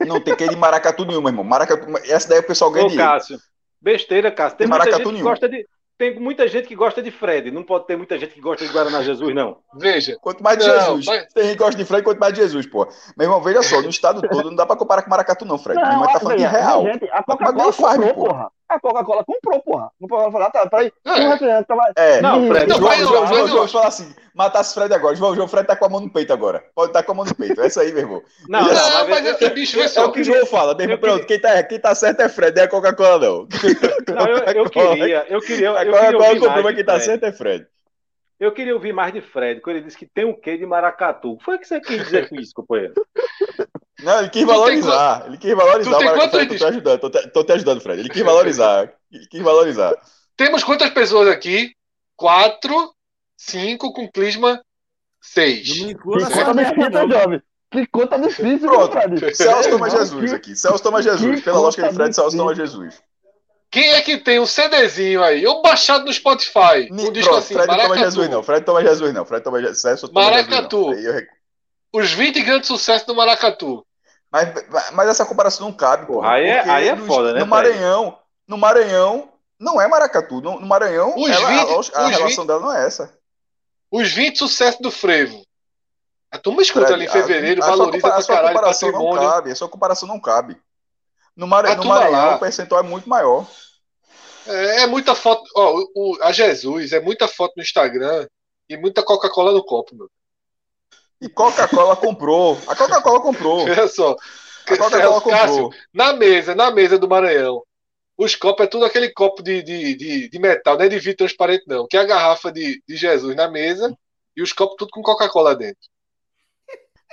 Não tem que ir de maracatu nenhum, meu irmão. Maracatu, essa daí o pessoal ganha Ô, dinheiro. Cássio. Besteira, Cássio. Tem Tem muita gente que nenhum. gosta de. Tem muita gente que gosta de Fred. Não pode ter muita gente que gosta de Guaraná Jesus, não. Veja. Quanto mais de Não, Jesus. mas- Tem gente que gosta de Fred, quanto mais de Jesus, pô. Meu irmão, veja só, no estado todo não dá pra comparar com maracatu, não, Fred. Minha Não, mãe tá falando de veja, real. gente, a Mas Coca-Cola faz, porra. porra. A Coca-Cola comprou, porra. Não pode falar, tá, peraí. É. Um refrigerante tava. É, Não, Fred, João, não, João, João, João, fala assim, matasse Fred agora. João, João, Fred tá com a mão no peito agora. Pode estar com a mão no peito. Essa aí, meu irmão. Não, Não, não, mas esse bicho é É só. o que o João fala, meu irmão. Pronto, quem tá, quem tá certo é Fred, não é Coca-Cola, não. Não, eu, eu queria, eu queria, eu A queria Coca-Cola ouvir comprou, mas mais quem de tá Fred. certo é Fred. Eu queria ouvir mais de Fred, quando ele disse que tem um quê de maracatu. O que foi que você quis dizer com isso, companheiro? Não, ele quis Tu tem valorizar. Ele quis valorizar. Tu tem o Maracatu. quantos Tô te discos? ajudando, tô te, tô te ajudando, Fred. Ele quis valorizar. Ele quis valorizar. Temos quantas pessoas aqui? Quatro, cinco, com Clisma, seis. Não me inclua Que nessa jovem. Que conta difícil, Pronto. Fred. Celso toma Jesus aqui. Celso toma Jesus. que Pela lógica de Fred, Celso toma Jesus. Quem é que tem um CDzinho aí? Ou baixado no Spotify? Ni- Um disco Pronto, assim, Fred não toma Maracatu. Jesus, não. Fred toma Jesus, não. Fred toma Jesus. Celso toma Maracatu. Jesus, não. Eu Os 20 grandes sucessos do Maracatu. Mas, mas essa comparação não cabe, pô. Porra, aí é- aí é no- foda, né, No? Maranhão, no Maranhão, não é maracatu. No, no Maranhão, Os ela- 20 a, a os relação dela não é essa. Os 20 sucessos do Frevo. A turma escuta ali em fevereiro, a- a sua valoriza pra a sua caralho comparação patrimônio. não cabe. A sua comparação não cabe. No, A no Maranhão, lá. o percentual é muito maior. É, é muita foto. Ó, o, o- a Jesus, é muita foto no Instagram e muita Coca-Cola no copo, meu. E Coca-Cola comprou. A Coca-Cola comprou. Olha só. A Coca-Cola Cássio, comprou. na mesa, na mesa do Maranhão. Os copos é tudo aquele copo de, de, de, de metal, não é de vidro transparente, não. Que é a garrafa de, de Jesus na mesa e os copos tudo com Coca-Cola dentro.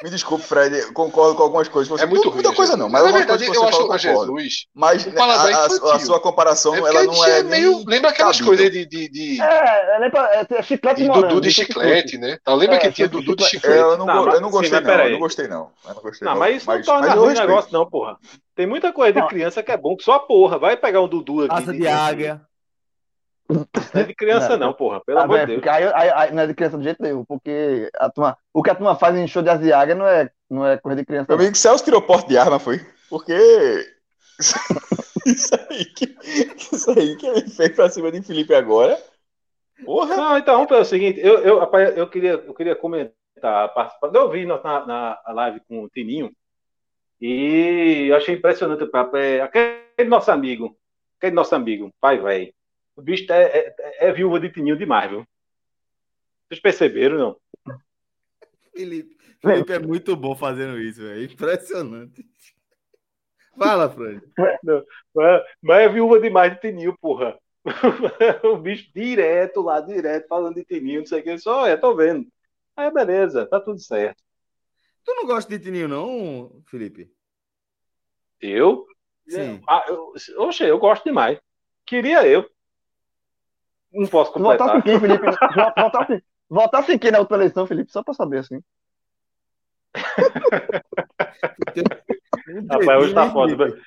Me desculpe, Fred, eu concordo com algumas coisas. que Você, É muito ruim. Muita coisa não, mas na algumas verdade, que eu acho concordo. Jesus. Mas o paladar a, a- a sua comparação, É ela não é é meio. nem Lembra aquelas cabível. coisas de, de, de, É, é, nem pra- é, é chiclete de morango, Dudu de que chiclete, né? Tá, lembra É, que tinha Dudu de chiclete. É, eu não, Não, go- mas- eu não sim, gostei, mas não. peraí. Eu não gostei, não. Eu não gostei, Não, mas isso não mas, torna mas ruim negócio, não, porra. Tem muita coisa de criança que é bom, que só porra. Vai pegar um Dudu aqui. Asa de águia. Não é de criança, Não. não, porra. Pelo Ah, amor de velho, Deus. aí, aí- aí não é de criança do jeito nenhum, porque a turma, o que a turma faz em show de Asiaga não é, não é coisa de criança. Meu amigo Celso tirou porte de arma, foi? Porque. Isso aí que, isso aí que ele fez pra cima de Felipe agora. Porra! Não, então, é o seguinte, eu, eu, rapaz, eu, queria, eu queria comentar, participar. Eu vi na, na, na live com o Tininho e eu achei impressionante o papo. É, aquele nosso amigo, aquele nosso amigo, pai, velho. O bicho é, é, é viúva de Tininho demais, viu? Vocês perceberam, não? Felipe, Felipe é muito bom fazendo isso, velho. Impressionante. Fala, Fred. Mas, mas é viúva demais de Tininho, porra. o bicho direto lá, direto, falando de Tininho, não sei o que. Só, é, tô vendo. Aí, beleza, tá tudo certo. Tu não gosta de Tininho, não, Felipe? Eu? Sim. Ah, eu, oxe, eu gosto demais. Queria eu. Não posso Votasse em completar. quem, Felipe? Vo- Votasse, votasse em quem na última eleição, Felipe? Só pra saber, assim. Rapaz, hoje tá foda.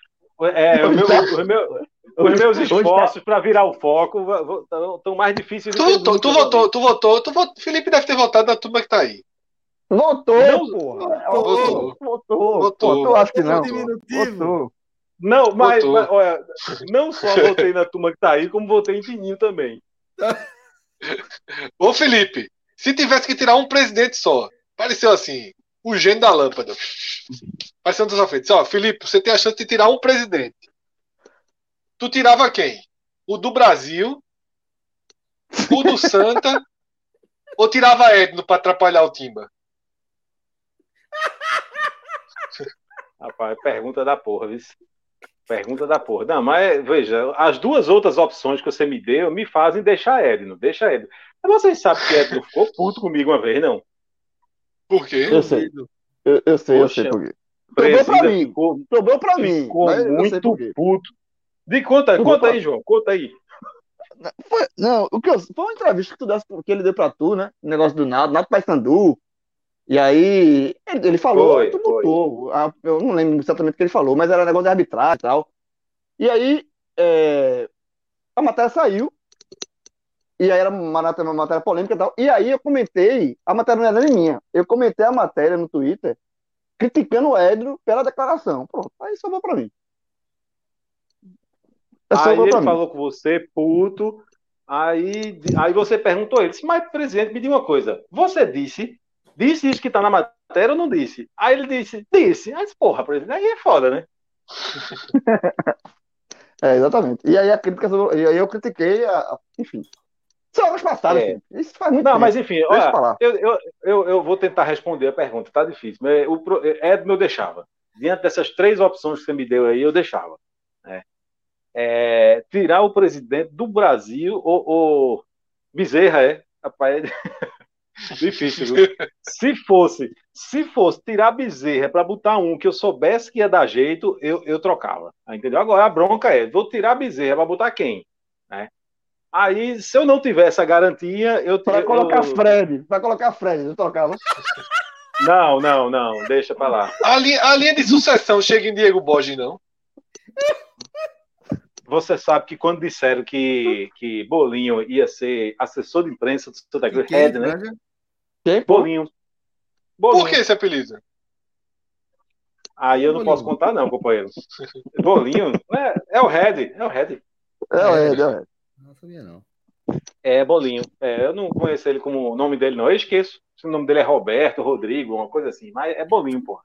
É, o meu- o meu- os meus tá- esforços para virar o foco estão mais difíceis do Tu que votou, tu votou, tu votou, tu votou. Felipe deve ter votado na turma que tá aí. Votou, Não, porra. votou. Votou. Votou. Votou, acho que não. Diminutivo. Votou. Não, mas, mas, olha, não só votei na turma que tá aí, como votei em Tininho também. Ô, Felipe, se tivesse que tirar um presidente só, pareceu assim, o gênio da lâmpada. Pareceu na sua frente. Ó, Felipe, você tem a chance de tirar um presidente. Tu tirava quem? O do Brasil, o do Santa, ou tirava Edno pra atrapalhar o Timba? Rapaz, pergunta da porra, viu? Pergunta da porra. Não, mas veja, as duas outras opções que você me deu me fazem deixar Edno, deixa Edno. Mas vocês sabem que Edno ficou puto comigo uma vez, não? Por quê? Eu sei. Eu, eu sei, Poxa, eu sei por quê. Presida Sobrou pra mim. ficou, Sobrou pra mim. ficou muito puto. De conta, Sobrou conta pra- aí, João, conta aí. Foi, não, o que eu, foi uma entrevista que, tu desse, que ele deu pra tu, né? O negócio do Nado, Nado Paysandu. E aí, ele, falou, Foi, eu não lembro exatamente o que ele falou, mas era negócio de arbitragem e tal. E aí, é, a matéria saiu. E aí era uma matéria, uma matéria polêmica e tal. E aí eu comentei, a matéria não era nem minha. Eu comentei a matéria no Twitter, criticando o Edro pela declaração. Pronto, aí sobrou pra mim. Aí ele mim. falou com você, puto. Aí, aí você perguntou ele, mas presidente, me diga uma coisa. Você disse, disse isso que tá na matéria ou não disse? Aí ele disse, disse. Aí disse, porra, presidente, aí é foda, né? É, exatamente. E aí a crítica sobre- e aí eu critiquei a, a- enfim. São anos passados, É. Isso faz muito Não, tempo. mas enfim, Deixa eu olha, falar. eu, eu, eu, eu vou tentar responder a pergunta, tá difícil. Mas o pro- Edno eu deixava. Diante dessas três opções que você me deu aí, eu deixava. né? É, tirar o presidente do Brasil, ou, ou Bezerra, é? Rapaz, é difícil, viu? Se fosse, se fosse tirar Bezerra para botar um que eu soubesse que ia dar jeito, eu, eu trocava. Entendeu? Agora a bronca é: vou tirar Bezerra para botar quem? Né? Aí, se eu não tivesse a garantia, eu eu- colocar Fred. Pra colocar Fred, eu tocava. Não, não, não, deixa pra lá. A linha, a linha de sucessão chega em Diego Borges, não. Você sabe que quando disseram que, que Bolinho ia ser assessor de imprensa do Santa Cruz, Quem, Red, né? Quem? Bolinho. Bolinho. Por que esse apelido? Aí eu não Bolinho? posso contar, não, companheiro. Bolinho é, é o Red, é o Red. É o Ed, é o Ed. Não sabia, não. É Bolinho. É, eu não conheço ele como o nome dele, não. Eu esqueço. Se o nome dele é Roberto, Rodrigo, uma coisa assim. Mas é Bolinho, porra.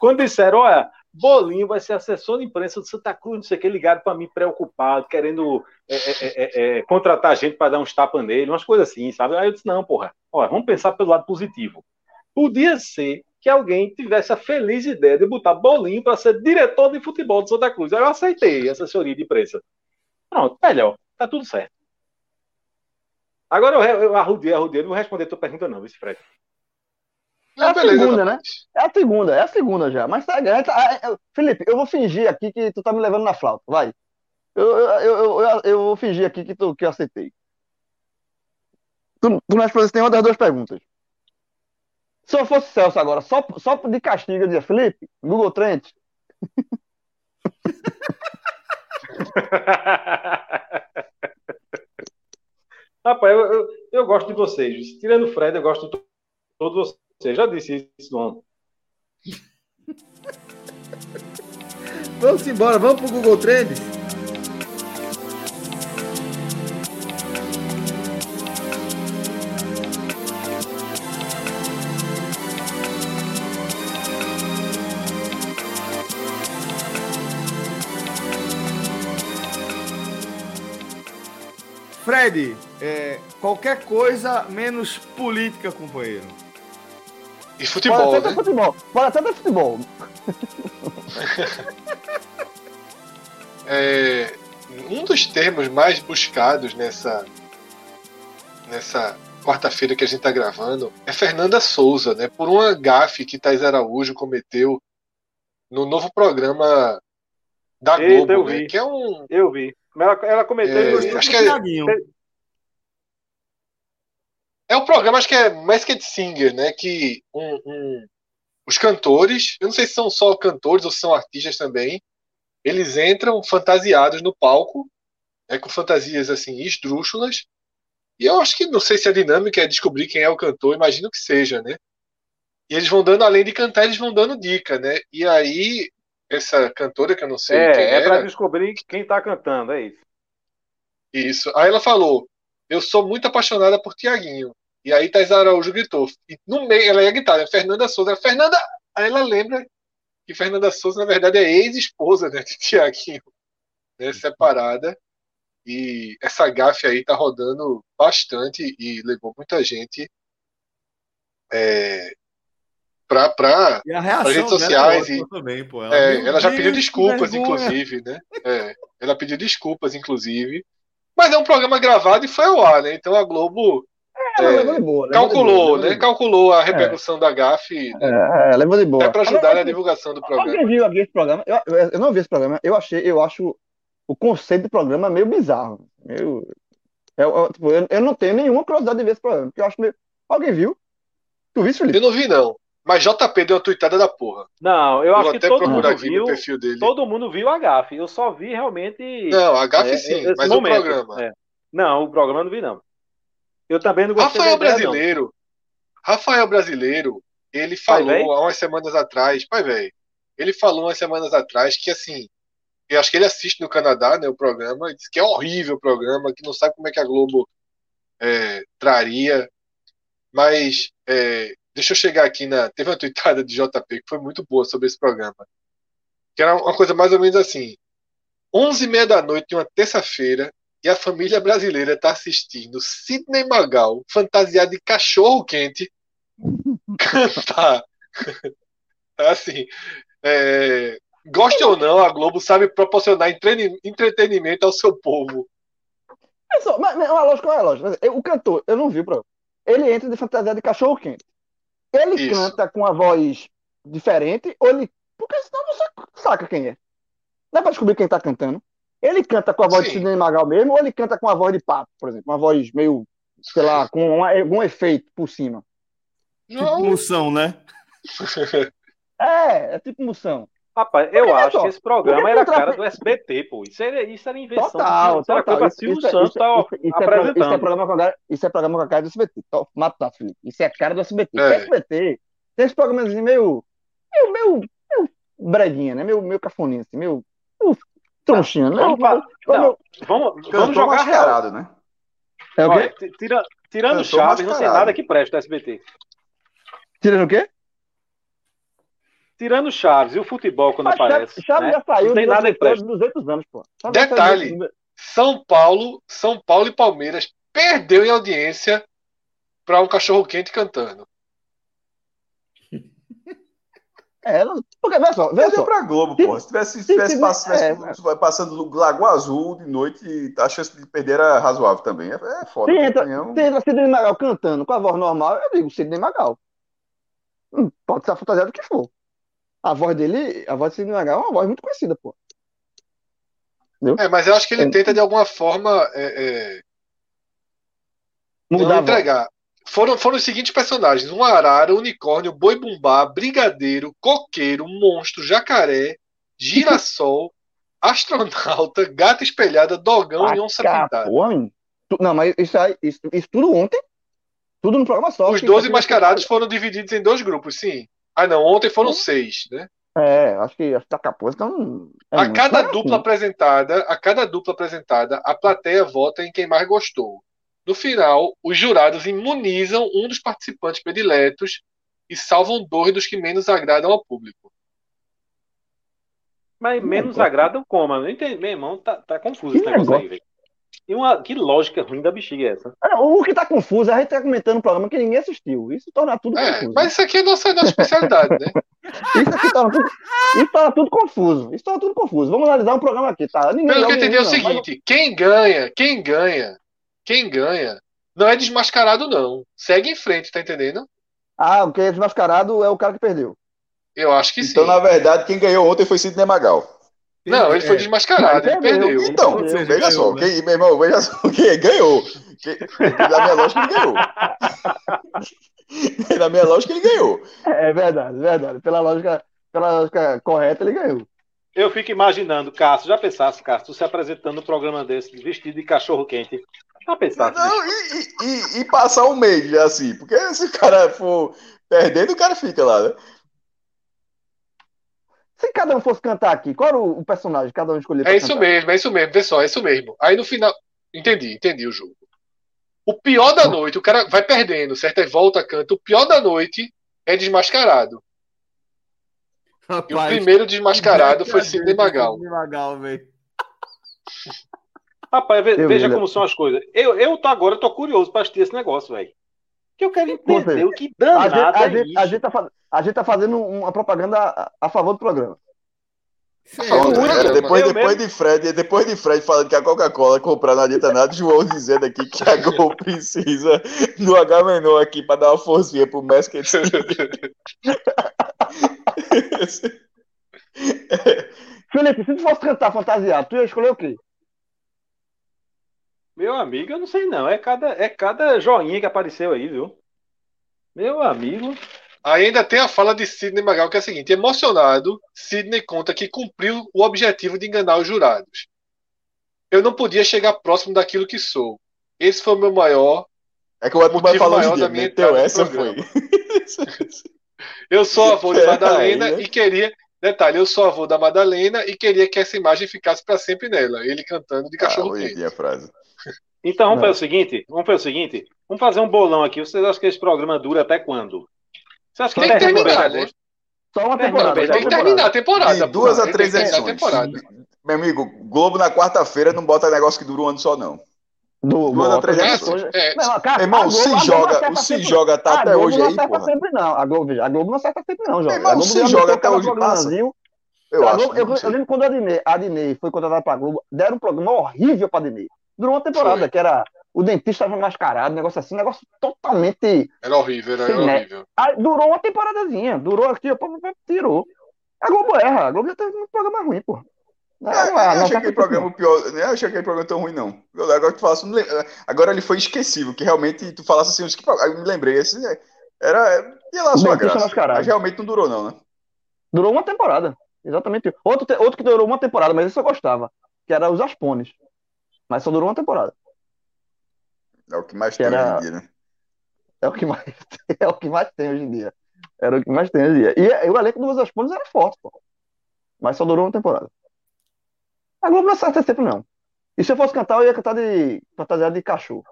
Quando disseram, olha, Bolinho vai ser assessor de imprensa do Santa Cruz, não sei o que, ligaram pra mim preocupado, querendo é, é, é, é, contratar gente para dar uns tapas nele, umas coisas assim, sabe? Aí eu disse, não, porra, olha, vamos pensar pelo lado positivo. Podia ser que alguém tivesse a feliz ideia de botar Bolinho para ser diretor de futebol do Santa Cruz. Aí eu aceitei a assessoria de imprensa. Pronto, melhor, tá tudo certo. Agora eu, eu arrudei, arrudei, não vou responder a tua pergunta, não, vice Fred. É a segunda, né? É a segunda, é a segunda já. Mas tá, é, tá- é, é- Felipe, eu vou fingir aqui que tu tá me levando na flauta, vai. Eu, eu, eu, eu, eu vou fingir aqui que, tu, que eu aceitei. Tu, tu me respondeu nenhuma das duas perguntas. Se eu fosse Celso agora, só, só de castigo, eu dizia, Felipe, Google Trends, Rapaz, eu, eu, eu gosto de vocês. Tirando o Fred, eu gosto de to- todos vocês. Já disse isso ano. Vamos embora, vamos pro Google Trends? Fred, é, qualquer coisa menos política, companheiro. E futebol, até ter né? futebol, pode até ter futebol. É, um dos termos mais buscados nessa nessa quarta-feira que a gente está gravando é Fernanda Souza, né? Por uma gafe que Thais Araújo cometeu no novo programa da Eita, Globo, eu né? vi. Que é um Eu vi. Ela, ela cometeu. É, acho que é-. É um programa, acho que é Masked Singer, né? Que um- um- os cantores, eu não sei se são só cantores ou se são artistas também, eles entram fantasiados no palco, né, com fantasias assim esdrúxulas. E eu acho que não sei se a dinâmica é descobrir quem é o cantor, imagino que seja, né? E eles vão dando, além de cantar, eles vão dando dica, né? E aí, essa cantora, que eu não sei quem É, é pra descobrir quem tá cantando, é isso. Isso. Aí ela falou: Eu sou muito apaixonada por Tiaguinho. E aí Thais Araújo gritou. E no meio, ela ia gritar, né? Fernanda Souza. Fernanda! Aí ela lembra que Fernanda Souza, na verdade, é ex-esposa né, de Tiaguinho, né, separada. E essa gafe aí tá rodando bastante e levou muita gente é, pra, pra, a reação redes sociais é e- também, pô. É, meu ela já pediu desculpas, inclusive, né? É, ela pediu desculpas, inclusive. Mas é um programa gravado e foi ao ar, né? Então a Globo É, levou de boa. calculou, boa, né? Calculou a repercussão da GAF. É, é, levou de boa. até para ajudar na assim, divulgação do programa. Alguém viu aqui esse programa? Eu, eu, eu não vi esse programa. Eu achei, eu acho o conceito do programa meio bizarro. Meio, eu, eu, tipo, eu, eu não tenho nenhuma curiosidade de ver esse programa, porque eu acho meio. Alguém viu? Tu viu, Felipe? Eu não vi, não. Mas JP deu uma tuitada da porra. Não, eu acho que todo mundo viu. no perfil dele. Todo mundo viu a GAF. Eu só vi realmente. Não, a GAF é, sim, mas momento. o programa. É. Não, o programa eu não vi, não. Eu também não gostei Rafael ideia, não. Brasileiro. Rafael Brasileiro, ele Pai, falou véi? há umas semanas atrás, pai velho, ele falou umas semanas atrás que assim, eu acho que ele assiste no Canadá, né, o programa, e disse que é horrível o programa, que não sabe como é que a Globo é, traria, mas é, deixa eu chegar aqui na, teve uma tweetada de JP que foi muito boa sobre esse programa, que era uma coisa mais ou menos assim, 11 e meia da noite uma terça-feira, e a família brasileira está assistindo Sidney Magal, fantasiado de cachorro quente, cantar. Assim, é, goste ou não, a Globo sabe proporcionar entretenimento ao seu povo. É só, mas, mas é uma lógica, é uma lógica. O cantor, eu não vi o programa. Ele entra de fantasia de cachorro quente. Ele Isso. canta com a voz diferente, ou ele. Porque senão você saca quem é. Dá pra descobrir quem tá cantando. Ele canta com a voz de Sim. Sidney Magal mesmo, ou ele canta com a voz de pato, por exemplo. Uma voz meio, sei lá, com uma- algum efeito por cima. Tipo Não, moção, né? É, é tipo moção. Rapaz, eu Porque, acho só, que esse programa porque era a cara do SBT, pô. Isso era, isso era invenção. Total, isso era total. Isso, Silvio isso, é- Santos isso, tá isso, isso, é, isso é apresentando. programa com a cara, isso é programa com a cara do SBT. Tó, Mata, Felipe. Isso é a cara do SBT. É. O SBT tem esse programa assim meio, meio, meio, meio breguinha, né? Meio, meio cafoninha, assim, meio, meio tronchinha, né? Vamos Não, vamos, jogar real. né? É o Olha, quê? ti- tira- tirando Chaves, não tem nada que preste do SBT. Tirando o quê? Tirando Chaves e o futebol quando Mas aparece. Chaves né? já saiu Não tem nada dos 200 anos, pô. Chaves Detalhe. saiu São Paulo, São Paulo e Palmeiras perdeu em audiência para um cachorro quente cantando. É, não- porque, veja só, veja Perdeu só. pra Globo, Se- porra. Se tivesse, se se- tivesse, se- pass- tivesse é, passando no Lagoa Azul de noite, a chance de perder era razoável também. É, é foda. Se entra, opinião. se entra Sidney Magal cantando com a voz normal, eu digo Sidney Magal. Hum, Pode ser a fantasia do que for. A voz dele, a voz de Sidney Magal é uma voz muito conhecida, pô. É, mas eu acho que ele É. tenta de alguma forma é, é, Mudar entregar. Foram, foram os seguintes personagens: um arara, unicórnio, boi bumbá, brigadeiro, coqueiro, monstro, jacaré, girassol, astronauta, gata espelhada, dogão e onça pintada. Não, mas isso, aí, isso, isso tudo ontem. Tudo no programa só. Os que 12 isso aqui- mascarados foram divididos em dois grupos, sim. Ah, não, ontem foram seis, né? É, acho que acho que tá capuz, então. é A cada dupla assim, apresentada, a cada dupla apresentada, a plateia vota em quem mais gostou. No final, os jurados imunizam um dos participantes prediletos e salvam dois dos que menos agradam ao público. Mas menos negócio. agrada o coma. Não entendi, meu irmão, tá, tá confuso Que esse negócio negócio. aí, velho. E uma, que lógica ruim da bexiga é essa? é, O que tá confuso é a gente tá comentando um programa que ninguém assistiu. Isso torna tudo É, confuso. mas isso aqui é nossa, nossa especialidade, né? Isso aqui torna tudo, isso torna tudo confuso. Isso torna tudo confuso. Vamos analisar um programa aqui, tá? Ninguém Pelo que eu entendi é o não, mas- seguinte: quem ganha, quem ganha, quem ganha, não é desmascarado, não. Segue em frente, tá entendendo? Ah, o que é desmascarado é o cara que perdeu. Eu acho que sim. Então, na verdade, quem ganhou ontem foi Sidney Magal. Não, ele foi É. desmascarado, ele Mas perdeu. perdeu. Então, veja ganhou, só, né? quem, meu irmão, veja só, quem ganhou. Quem, na minha lógica, ele ganhou. na minha lógica, ele ganhou. É verdade, é verdade. Pela lógica, pela lógica correta, ele ganhou. Eu fico imaginando, Cássio, já pensasse, Cássio, se apresentando num programa desse, vestido de cachorro quente. Já pensasse? Não, e, e- e- e passar um mês já assim, porque se o cara for perdendo, o cara fica lá, né? Se cada um fosse cantar aqui, qual era o, personagem que cada um escolhia pra É isso cantar? mesmo, é isso mesmo, vê só, é isso mesmo. Aí no final. Entendi, entendi o jogo. O pior da noite, o cara vai perdendo, certo? Aí volta, canta. O pior da noite é desmascarado. E o Rapaz, primeiro desmascarado foi Sidney Magal. Sidney Magal, velho. Rapaz, veja vi, como são as coisas. Eu, eu tô agora tô curioso pra assistir esse negócio, velho. Que eu quero entender seja, o que A gente, danado a, é gente, a, gente tá, fa- a gente tá fazendo uma propaganda a, a favor do programa. Sim, Pronto, era mano. depois, Eu depois de Fred, depois de Fred falando que a Coca-Cola comprar não adianta nada, João dizendo aqui que a Gol precisa do H-Menor aqui para dar uma forcinha pro Messi. Felipe, se tu fosse cantar fantasiado, tu ia escolher o quê? Meu amigo, eu não sei não. É cada, é cada joinha que apareceu aí, viu? Meu amigo. Aí ainda tem a fala de Sidney Magal, que é a seguinte: emocionado, Sidney conta que cumpriu o objetivo de enganar os jurados. Eu não podia chegar próximo daquilo que sou. Esse foi o meu maior. É que o hoje maior dia, da minha no essa foi. Eu sou avô de Pera Madalena aí, né? e queria. Detalhe, eu sou avô da Madalena e queria que essa imagem ficasse para sempre nela. Ele cantando de Ah, cachorro hoje quente. a frase. Então vamos fazer o seguinte, vamos fazer o seguinte, vamos fazer um bolão aqui. Vocês acham que esse programa dura até quando? Você acha que Tem que termina terminar, né? Só uma Tem temporada. Tem uma que terminar a temporada. De duas a Tem três que terminar a edições. temporada. Meu amigo, Globo na quarta-feira não bota negócio que dura um ano só, não. Do, Duas a três já edições. É, Não, cara, Irmão, a Globo- Se a Joga, o Se Joga tá a até Globo hoje não aí, acerta porra. sempre, não. A Globo, a Globo não acerta sempre, não, jovem. irmão, a Globo Se Joga até hoje passa. Eu a acho. Globo, eu, não eu sei. lembro quando a Adnei, a Adnei foi contratada pra Globo, deram um programa horrível pra Adnei. Durou uma temporada, Foi. que era o dentista estava mascarado, um negócio assim, um negócio totalmente. era horrível, era, né? horrível. Ah, durou uma temporadazinha, durou aqui, tirou. A Globo erra, a Globo já teve um programa ruim, pô. Não, É, não, eu não achei acerta aquele programa pior. Nem achei aquele programa tão ruim, não. Agora que tu falasse, agora ele foi esquecível, que realmente tu falasse assim, que aí eu me lembrei, esse é- era. Ia lá a O sua dentista graça. mascarado. Mas realmente não durou, não, né? Durou uma temporada. Exatamente. Outro, outro que durou uma temporada, mas esse eu gostava, que era os Aspones. Mas só durou uma temporada. É o que mais Que tem era- hoje em dia, né? É o que mais, é o que mais tem hoje em dia. Era o que mais tem hoje em dia. E, e o elenco dos Aspones era forte, pô. Mas só durou uma temporada. A Globo não acerta sempre, não. E se eu fosse cantar, eu ia cantar de fantasiado de cachorro.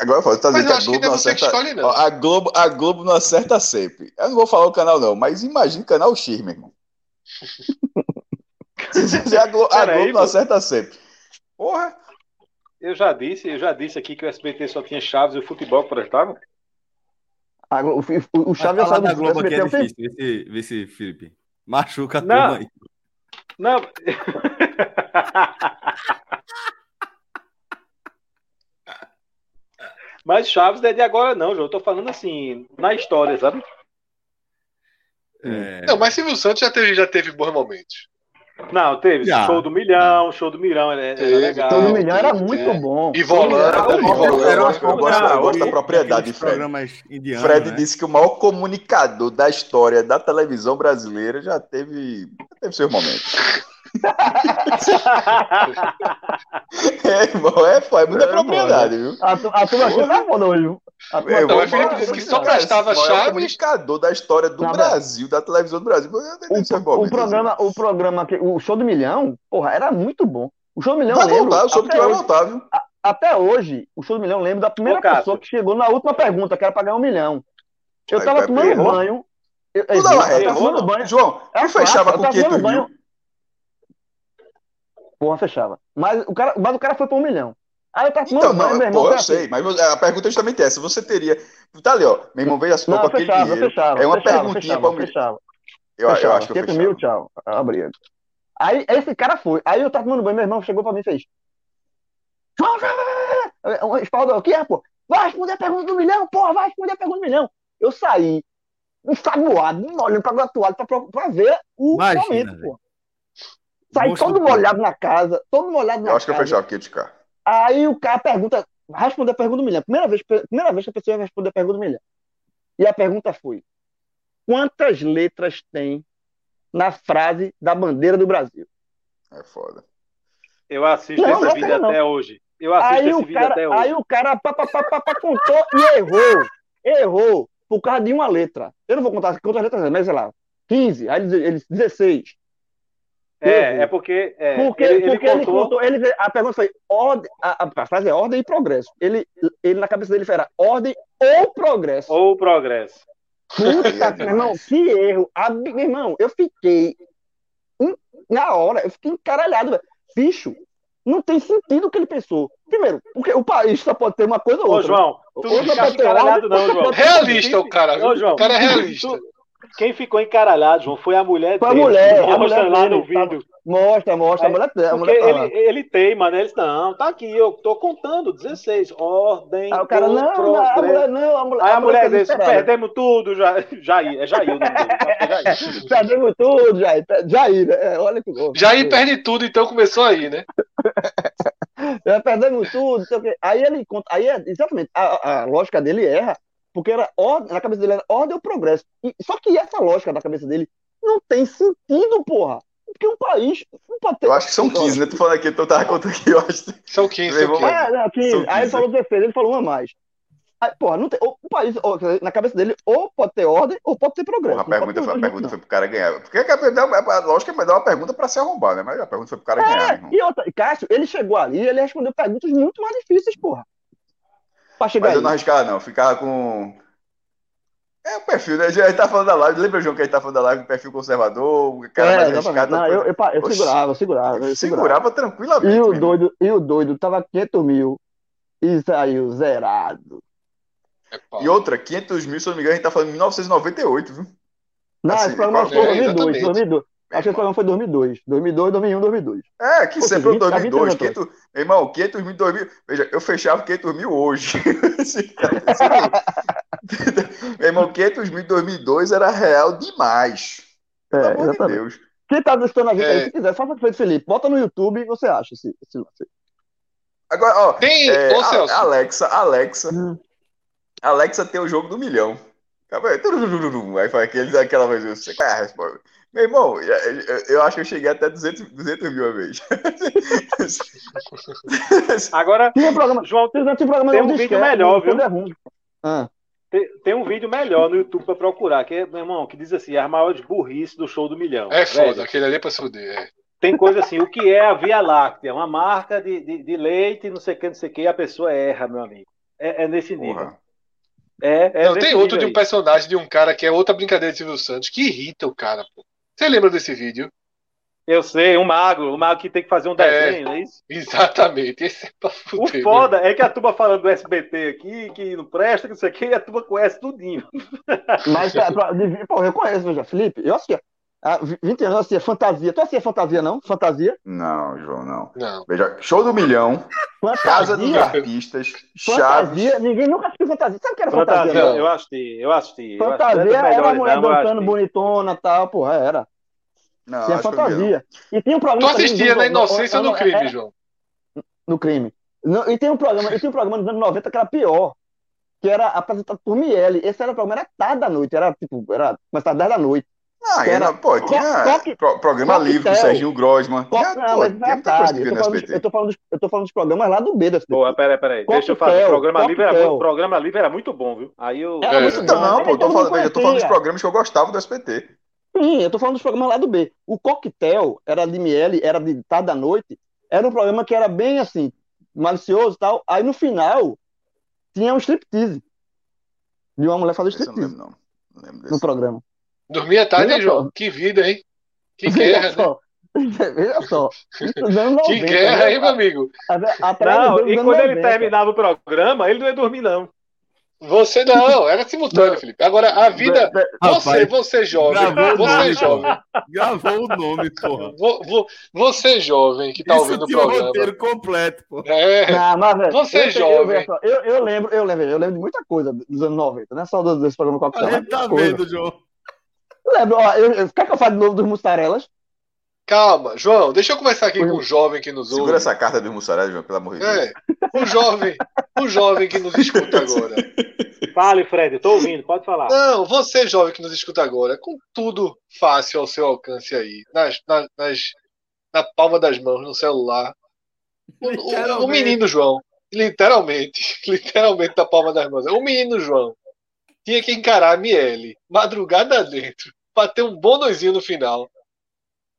Agora eu falo, tá dizendo que a que Globo não é não acerta. escolhe, não. Ó, A Globo, a Globo não acerta sempre. Eu não vou falar o canal, não, mas imagina o canal X, meu irmão. a Globo, a Globo não pô. acerta sempre. Porra! Eu já disse, eu já disse aqui que o SBT só tinha Chaves e o futebol que prestava. A Glo- o, o, o Chaves saiu da Globo aqui é difícil. Vê se, vê se Felipe. Machuca a Não. aí. Não. Mas Chaves não é de agora, não, João. Eu tô falando assim, na história, sabe? É, Não, mas Silvio Santos já teve, já teve bons momentos. Não, teve. Já. Show do milhão, show do milhão. Era, era legal. Todo teve. milhão era muito teve. bom. E bom. e volando. Eu gosto, eu gosto, eu gosto da propriedade, Fred. Fred né? disse que o maior comunicador da história da televisão brasileira já teve, já teve seus momentos. É, irmão, é, pô, é muita É, propriedade, viu? A, tu- a turma aqui tá foda hoje. viu? A turma Eu Então, é Felipe disse que só prestava esse maior Chaves. comunicador da história do Não, Brasil, da televisão do Brasil. Eu O, o programa, o programa, que, o Show do Milhão, porra, era muito bom. O Show do Milhão, Vai eu lembro, voltar, eu soube que até vai hoje, voltar, viu? até hoje, o Show do Milhão, eu lembro da primeira Ô, Cássio. pessoa que chegou na última pergunta, que era pra ganhar um milhão. Eu Aí, tava Pepe, tomando banho. Eu, Tu eu, dava eu tava não. banho. João, É tu fechava eu com tava 500 tomando mil. Porra, fechava. Mas o cara, mas o cara foi pra um milhão. Aí eu tava tomando Então, banho, não, meu irmão. pô, eu assim. sei, mas a pergunta é justamente essa. Você teria. Tá ali, ó. Meu irmão veio assinou Não, com aquele fechava, dinheiro. fechava. é uma fechava, perguntinha fechava, pra fechava. Eu, eu fechava. acho que eu 500 fechava. mil, tchau. Abri. Aí esse cara foi. Aí eu tava tomando banho, meu irmão chegou pra mim e fez. Um espalhador, o que é, pô? Vai responder a pergunta do milhão, porra, vai responder a pergunta do milhão. Eu saí, ensaboado, olhando pra toalha pra, pra ver o Imagina, momento, pô. Saí Monstro todo molhado na casa, todo molhado na Eu acho que eu casa. fechava 500k. Aí o cara pergunta, responder a pergunta do milhão. Primeira vez, primeira vez que a pessoa vai responder a pergunta do milhão. E a pergunta foi: quantas letras tem na frase da bandeira do Brasil? É foda. Eu assisto Não, esse não é vídeo sério, até hoje. Eu assisto Aí esse o, vídeo até cara, hoje. aí o cara pá, pá, pá, pá, pá, contou e errou. Errou por causa de uma letra. Eu não vou contar quantas letras, mas sei lá, 15, aí ele, ele 16. É, é porque, é, Porque, ele, ele porque ele contou. contou, ele, a pergunta foi ordem, a, a frase é ordem e progresso. Ele, ele na cabeça dele era ordem ou progresso. Ou progresso. Puta, É meu irmão, que erro. A- meu irmão, eu fiquei. em- na hora, eu fiquei encaralhado, velho. Bicho, não tem sentido o que ele pensou. Primeiro, porque o país só pode ter uma coisa ou Ô, outra. João, Tu Hoje não ter encaralhado, não, João. Realista o cara? Ô, João, O cara é realista. tu- Quem ficou encaralhado, João, foi a mulher Foi a dele. mulher, a Mostra mulher lá dele, no vídeo. Mostra, mostra. A É, mulher, a Porque mulher tá ele, ele teima, né? Ele disse, não, tá aqui, eu tô contando, 16. Ordem. Aí o cara, não, não, a mulher não, a mulher. Aí a mulher tá desse, desesperada. perdemos tudo, Jair, é Jair o nome dele. é Jair. Perdemos tudo, Jair. Jair, né? É, olha que louco. Jair perde tudo, então começou aí, né? Perdemos tudo, sei o quê. Aí ele conta, aí é, exatamente, a, a lógica dele erra, porque era ordem, na cabeça dele era ordem ou progresso. E- só que essa lógica da cabeça dele não tem sentido, porra. Porque um país pode ter. Eu acho que são 15, né? Tu falando aqui, tu tava contando aqui, eu acho. São 15, Meu são irmão, 15. É, não, 15. São Aí 15, ele falou 16, ele falou uma a mais. Aí, porra, não tem, ou, o país, ou, na cabeça dele, ou pode ter ordem, ou pode ter progresso. Porra, a pergunta, foi, a pergunta foi pro cara ganhar. Porque a, a, a lógica é mandar uma pergunta pra se arrombar, né? Mas a pergunta foi pro cara ganhar, meu não. irmão. E outra, Cássio, ele chegou ali, ele respondeu perguntas muito mais difíceis, porra. Pra chegar Mas eu aí. não arriscava, não. Ficava com. É o perfil, né? A gente tá falando da live. Lembra, João, que a gente tá falando da live do perfil conservador? O cara É, mais arriscado. Não, eu, eu, eu segurava, eu segurava, eu segurava. segurava tranquilamente. E o doido, e o doido tava 500 mil e saiu zerado. É. E outra, 500 mil, se eu não me engano, a gente tá falando em 1998, viu? Não, Assim, esse programa foi é, 2002, exatamente. 2002. Acho que esse programa foi 2002. 2002, 2001, 2002. É, que Pô, sempre tem 20, tá 2002, 20 anos 500, meu irmão, 500 mil, 2000, veja, eu fechava 500 mil hoje. Meu irmão, 500 mil em 2002 era real demais. Pelo É, amor de. Deus. Quem tá assistindo a gente aí, É. se quiser, faça feito Felipe. Bota no YouTube e você acha esse, esse lance. Agora, ó, Tem, é, ô a- Celso, Alexa, Alexa, Hum. Alexa tem o jogo do milhão. Aí, aí faz aquele, aquela vez, você quer a resposta. Meu irmão, eu, eu- eu acho que eu cheguei até 200, 200 mil a vez. Agora, Tinha programa, João, tinha, tinha programa Tem um de vídeo esquete, melhor, viu? é. Ah, tem, tem um vídeo melhor no YouTube pra procurar, que é, meu irmão, que diz assim, as maiores burrice do show do milhão. é foda, Velho, aquele ali é pra se fuder. é. tem coisa assim, o que é a Via Láctea? Uma marca de, de, de leite, não sei o que, não sei o que, e a pessoa erra, meu amigo. É, é nesse nível. Porra. É, é Não, tem outro de um aí. personagem de um cara que é outra brincadeira de Silvio Santos, que irrita o cara, pô. Você lembra desse vídeo? Eu sei, um mago, um mago que tem que fazer um desenho, não é isso? Exatamente, esse é pra O fuder. foda é que a turma falando do SBT aqui, que não presta, que não sei o que, e a turma conhece tudinho. mas, é, pô, eu conheço, veja, Felipe. Eu assistia. Há 20 anos eu assistia fantasia. Tu assistia fantasia, não? Fantasia? Não, João, não. Não. Veja, show do milhão, Casa dos Fantasia? Artistas, Chaves. Fantasia? Ninguém nunca assistiu fantasia. Sabe o que era fantasia? Fantasia, não. eu assisti, eu assisti. eu assisti. Fantasia é das era a melhores, mulher não, eu dançando bonitona e tal, porra, era. Não, eu vi, não. fantasia. E tinha um Tu programa também assistia na inocência no não, crime, era- João? No crime. Não, E tem um programa, e tem um programa dos anos 90 que era pior. Que era apresentado por Miele. Esse era o programa, era tarde da noite. Era tipo, era começava 10 da noite. Ah, era- ainda, pô, tinha pro- programa Coquetel. livre do Serginho Grossman. Co- Tinha, não, pô, mas tinha muita coisa tarde. que Eu tô, no falando, eu, tô falando dos, eu tô falando dos programas lá do B do SBT. Porra, peraí, peraí. Deixa eu Coquetel, fazer. O programa livre, era, muito- programa livre era muito bom, viu? Aí eu. Era É. muito Então, bom. não, Aí pô, eu tô falando, eu tô falando dos programas que eu gostava do SBT. Sim, eu tô falando dos programas lá do B. O Coquetel era de Miele, era de tarde da noite. Era um programa que era bem assim, malicioso e tal. Aí no final, tinha um striptease. De uma mulher fazer eu não striptease lembro, não. Não lembro no desse. programa. Dormia tarde, Veja hein, João? só. Que vida, hein? Que Veja guerra, né? só. Veja só. Dos Que 90, guerra, né? hein, meu amigo? A- Atrás Não, dos e quando ele 90. terminava o programa, ele não ia dormir, não. Você não, era simultâneo, Felipe. Agora, a vida. Você, Rapaz, você jovem, gravou você nome, jovem, Gravou o nome, porra. vo- vo- você jovem que tá Isso ouvindo o programa. roteiro completo, pô. É, Não, mas, velho, Você eu, eu, jovem. veja só, eu, eu lembro, eu lembro, eu lembro de muita coisa dos anos 90, não é só do- desse programa Coquetel. A gente tá vendo, João. Eu lembro, ó, eu, eu, quer que eu fale de novo dos mussarelas? calma, João, deixa eu começar aqui com um jovem que nos ouve. Segura essa carta dos mussarés, João, pelo amor de Deus. É, um jovem, um jovem que nos escuta agora. Fale, Fred, tô ouvindo, pode falar. Não, você jovem que nos escuta agora, com tudo fácil ao seu alcance aí, nas, nas, nas- na palma das mãos, no celular. O, o- o menino João, literalmente, literalmente na palma das mãos. O menino João tinha que encarar a Miele, madrugada dentro, para ter um bônusinho no final.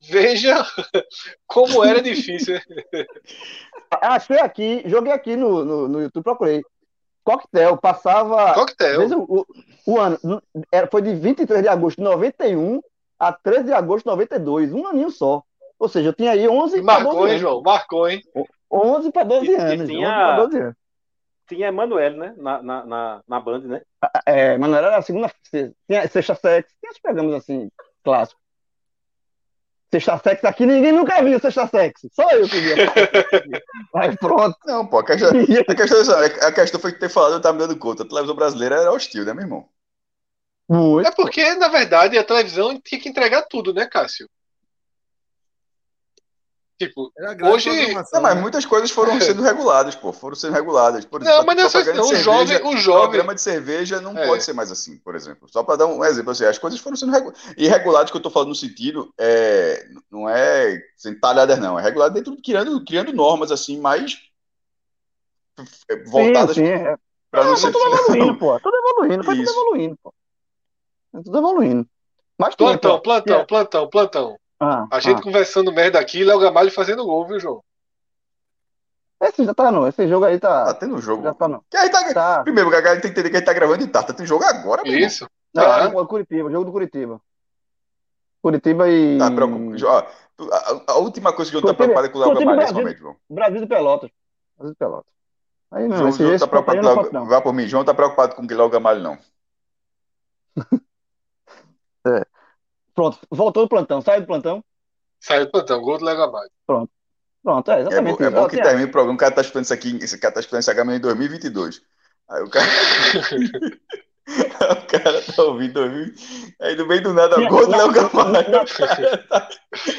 Veja como era difícil. Achei aqui, joguei aqui no, no, no YouTube, procurei. Coquetel, passava. Coquetel. O, o ano. era- Foi de 23 de agosto de 91 a 13 de agosto de 92. Um aninho só. Ou seja, eu tinha aí 11 para 12 Marcou, hein. João? Marcou, hein? 11 para 12 E- e anos. tinha- 11 para 12 anos. Tinha Emanuele, né? Na, na, na, na Band, né? É, Manoel era a segunda. Tinha sexta sexo. Tinha os programas assim, clássicos. Sexta sexo aqui, ninguém nunca viu sexta sexo. Só eu que via. Mas pronto. Não, pô, a questão, a questão, a questão foi que ter falado, eu tava me dando conta. A televisão brasileira era hostil, né, meu irmão? Muito. É porque, na verdade, a televisão tinha que entregar tudo, né, Cássio? Tipo, Hoje- Não, mas né? muitas coisas foram sendo reguladas, pô. Foram sendo reguladas. Por não, mas não é não. de O jovem, cerveja- o jovem. Programa de cerveja não É. pode ser mais assim, por exemplo. Só para dar um exemplo, assim, as coisas foram sendo reguladas. E reguladas que eu tô falando no sentido, é, não é sem talhadas, não. É regulado dentro, criando, criando normas, assim, mais é, voltadas sim, sim. É, para não ser. evoluindo, pô. Tudo evoluindo, foi tudo evoluindo, pô. É tudo evoluindo. Mas Plantão, plantão, plantão, plantão. Ah, A gente ah. conversando merda aqui, Léo Gamalho fazendo gol, viu, João? Esse já tá, não. Esse jogo aí Tá tá. tendo jogo. Já tá, não. Que aí tá- Tá. Primeiro, o Gagá tem que entender que a gente tá gravando em tarde. Tá tendo jogo agora, meu irmão. Isso. Não, Tá. é o Curitiba, jogo do Curitiba. Curitiba e. Tá preocupado. A, a última coisa que eu tô Curitiba- preocupado é com o Léo Gamalho nesse Brasil. momento, João. Brasil de Pelotas. Brasil de Pelotas. Aí não, João, esse, João esse tá ponto aí preocupado não não. Vá por mim. João tá preocupado com o Léo Gamalho, não. Pronto, voltou do plantão, saiu do plantão. Saiu do plantão, gol do Léo Gamalho. Pronto, é É bom, exatamente é isso. bom Ó, que tem- termine o programa, o cara tá escutando isso aqui, esse cara tá escutando esse HM em 2022. Aí o cara. o cara tá ouvindo 2000. Aí no meio do nada, gol do Léo não, Gamalho. O tá-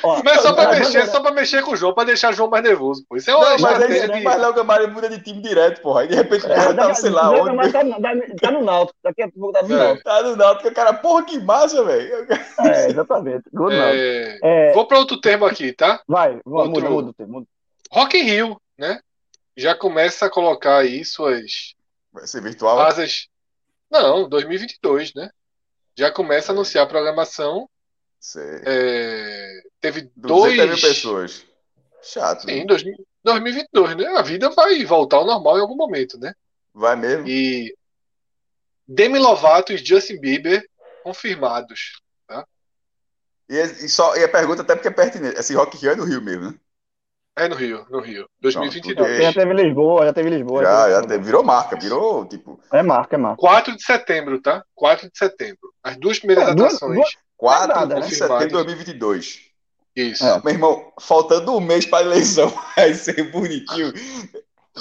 ó, Mas só pra não, mexer, não, só pra mexer com o João, pra deixar o João mais nervoso, pô. Isso é uma Não, mas, aí, de. mas Léo Gamalho muda de time direto, porra. Aí de repente o É, cara tá, sei lá, onde. Tá, no- tá- tá no Náutico, daqui a pouco tá no É. Náutico. Tá no Náutico, o cara, porra, que massa, velho. É, exatamente. Gol do. É, É, Vou pra outro termo aqui, tá? vai, vai, Outro- muda, muda. Rock in Rio, né? Já começa a colocar aí suas Vai ser virtual. asas. Não, 2022, né? Já começa a anunciar a programação. É, Teve 200 dois. mil pessoas. Chato. Sim, né? 2000 2022, né? A vida vai voltar ao normal em algum momento, né? Vai mesmo. E Demi Lovato e Justin Bieber confirmados. E, e só, e a pergunta até porque é pertinente. Esse Rock Rio é no Rio mesmo, né? É no Rio, no Rio. Não, 2022. Já teve Lisboa, já teve Lisboa. Já, teve já Lisboa. te- virou marca, virou tipo É marca, é marca. 4 de setembro, tá? 4 de setembro. As duas primeiras É, duas- atrações. duas- 4 nada, de né? setembro de 2022. Isso. É. Meu irmão, faltando um mês para eleição, vai ser bonitinho.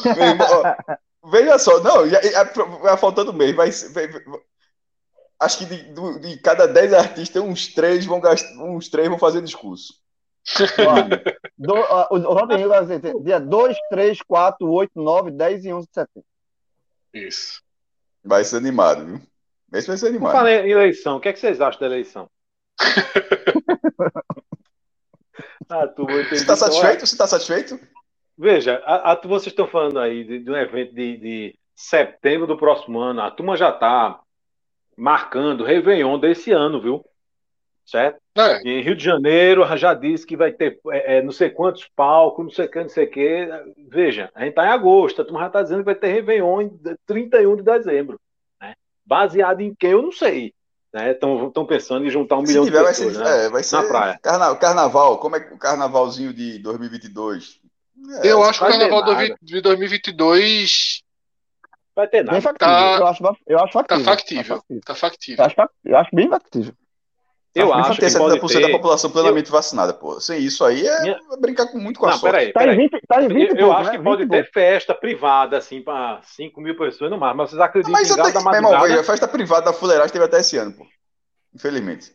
Meu irmão, ó, veja só, não, já, já- já faltando um mês, vai, ser- vai- vai- acho que de, do- de cada 10 artistas, uns 3 vão gastar, uns 3 vão fazer discurso. Do, ó, o o Rock in Rio vai ser dia 2, 3, 4, 8, 9, 10 e 11 de setembro. Isso. Vai ser animado, viu? Esse vai ser animado. falar em eleição. O que, é que vocês acham da eleição? ah, tu. Você tá Então, satisfeito? Você tá satisfeito? Veja, a, a- vocês estão falando aí de, de um evento de, de setembro do próximo ano. A turma já está marcando Réveillon desse ano, viu? Certo? É, Em Rio de Janeiro, já disse que vai ter é, é, não sei quantos palcos, não sei o que, não sei o que. Veja, a gente está em agosto, a turma já está dizendo que vai ter Réveillon em 31 de dezembro. Né? Baseado em quem, eu não sei. Estão né? pensando em juntar um Se milhão tiver, de vai pessoas ser, né? é, vai ser na praia. carna- carnaval. Como é que o carnavalzinho de 2022? É, eu acho que o vai carnaval nada. de 2022 Vai ter Bem nada. factível. Tá- eu, acho, eu acho tá factível. factível. Tá factível. tá Eu, factível. acho, fac- eu acho bem factível. Eu Acho que pode 70% ter. da população plenamente vacinada, pô. Sem isso aí é Minha- brincar com, muito com a Não, sorte. peraí, Tá em peraí. 20, tá em 20 Eu, eu pouco, acho né? que pode 20 ter pouco. festa privada, assim, para 5 mil pessoas no mar. Mas vocês acreditam Mas que em eu Galo da tenho, meu irmão, Madrugada... a festa privada da Fuleiragem teve até esse ano, pô. Infelizmente.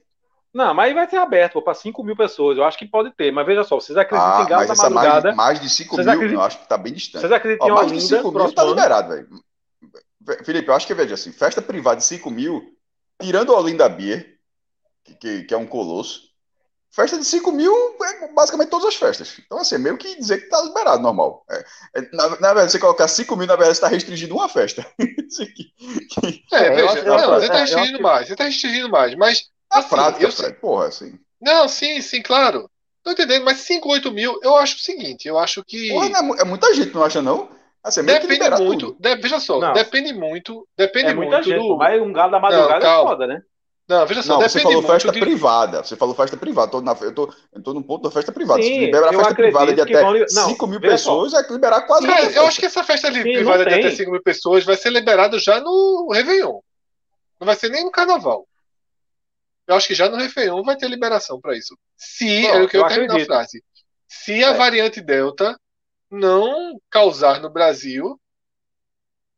Não, mas vai ser aberto para 5 mil pessoas. Eu acho que pode ter. Mas veja só, vocês acreditam Ah, em Galo mas da mais, Madrugada? de- mais de 5 Vocês mil, acreditam- eu acho que tá bem distante. Vocês acreditam Ó, em mais de Olinda 5 no mil tá ano? liberado, velho. Felipe, eu acho que, veja assim, festa privada de 5 mil, tirando o Olinda Beer, que, que, que é um colosso, festa de 5 mil é basicamente todas as festas. Então, assim, é meio que dizer que tá liberado, normal. É, é, na, na verdade, você colocar 5 mil, na verdade, você tá restringindo uma festa. Que- que- É, É, veja, não, acho- você é, tá eu restringindo acho- mais, você tá restringindo mais, mas Na Assim, prática, eu Fred, porra, assim. não, sim, sim, claro. Tô entendendo, mas 5, 8 mil, eu acho o seguinte, eu acho que Porra, não é, é muita gente, não acha, não? Assim, é depende muito, de- veja só, Não. depende muito, depende É muita muito gente, do, mas um Galo da Madrugada Não, é foda, né? Não, veja só, Não, você falou muito festa de... privada. Você falou festa privada. Tô na- eu, tô, tô no ponto da festa privada. Se Sim, libera a eu festa privada de até vão li- não, 5 mil só. pessoas, é liberar quase Cara, qualquer eu acho que essa festa ali Sim, privada não de até tem. 5 mil pessoas vai ser liberada já no Réveillon. Não vai ser nem no Carnaval. Eu acho que já no Réveillon vai ter liberação para isso. Se, Bom, é o que eu, eu terminar a frase. Se a É. variante Delta não causar no Brasil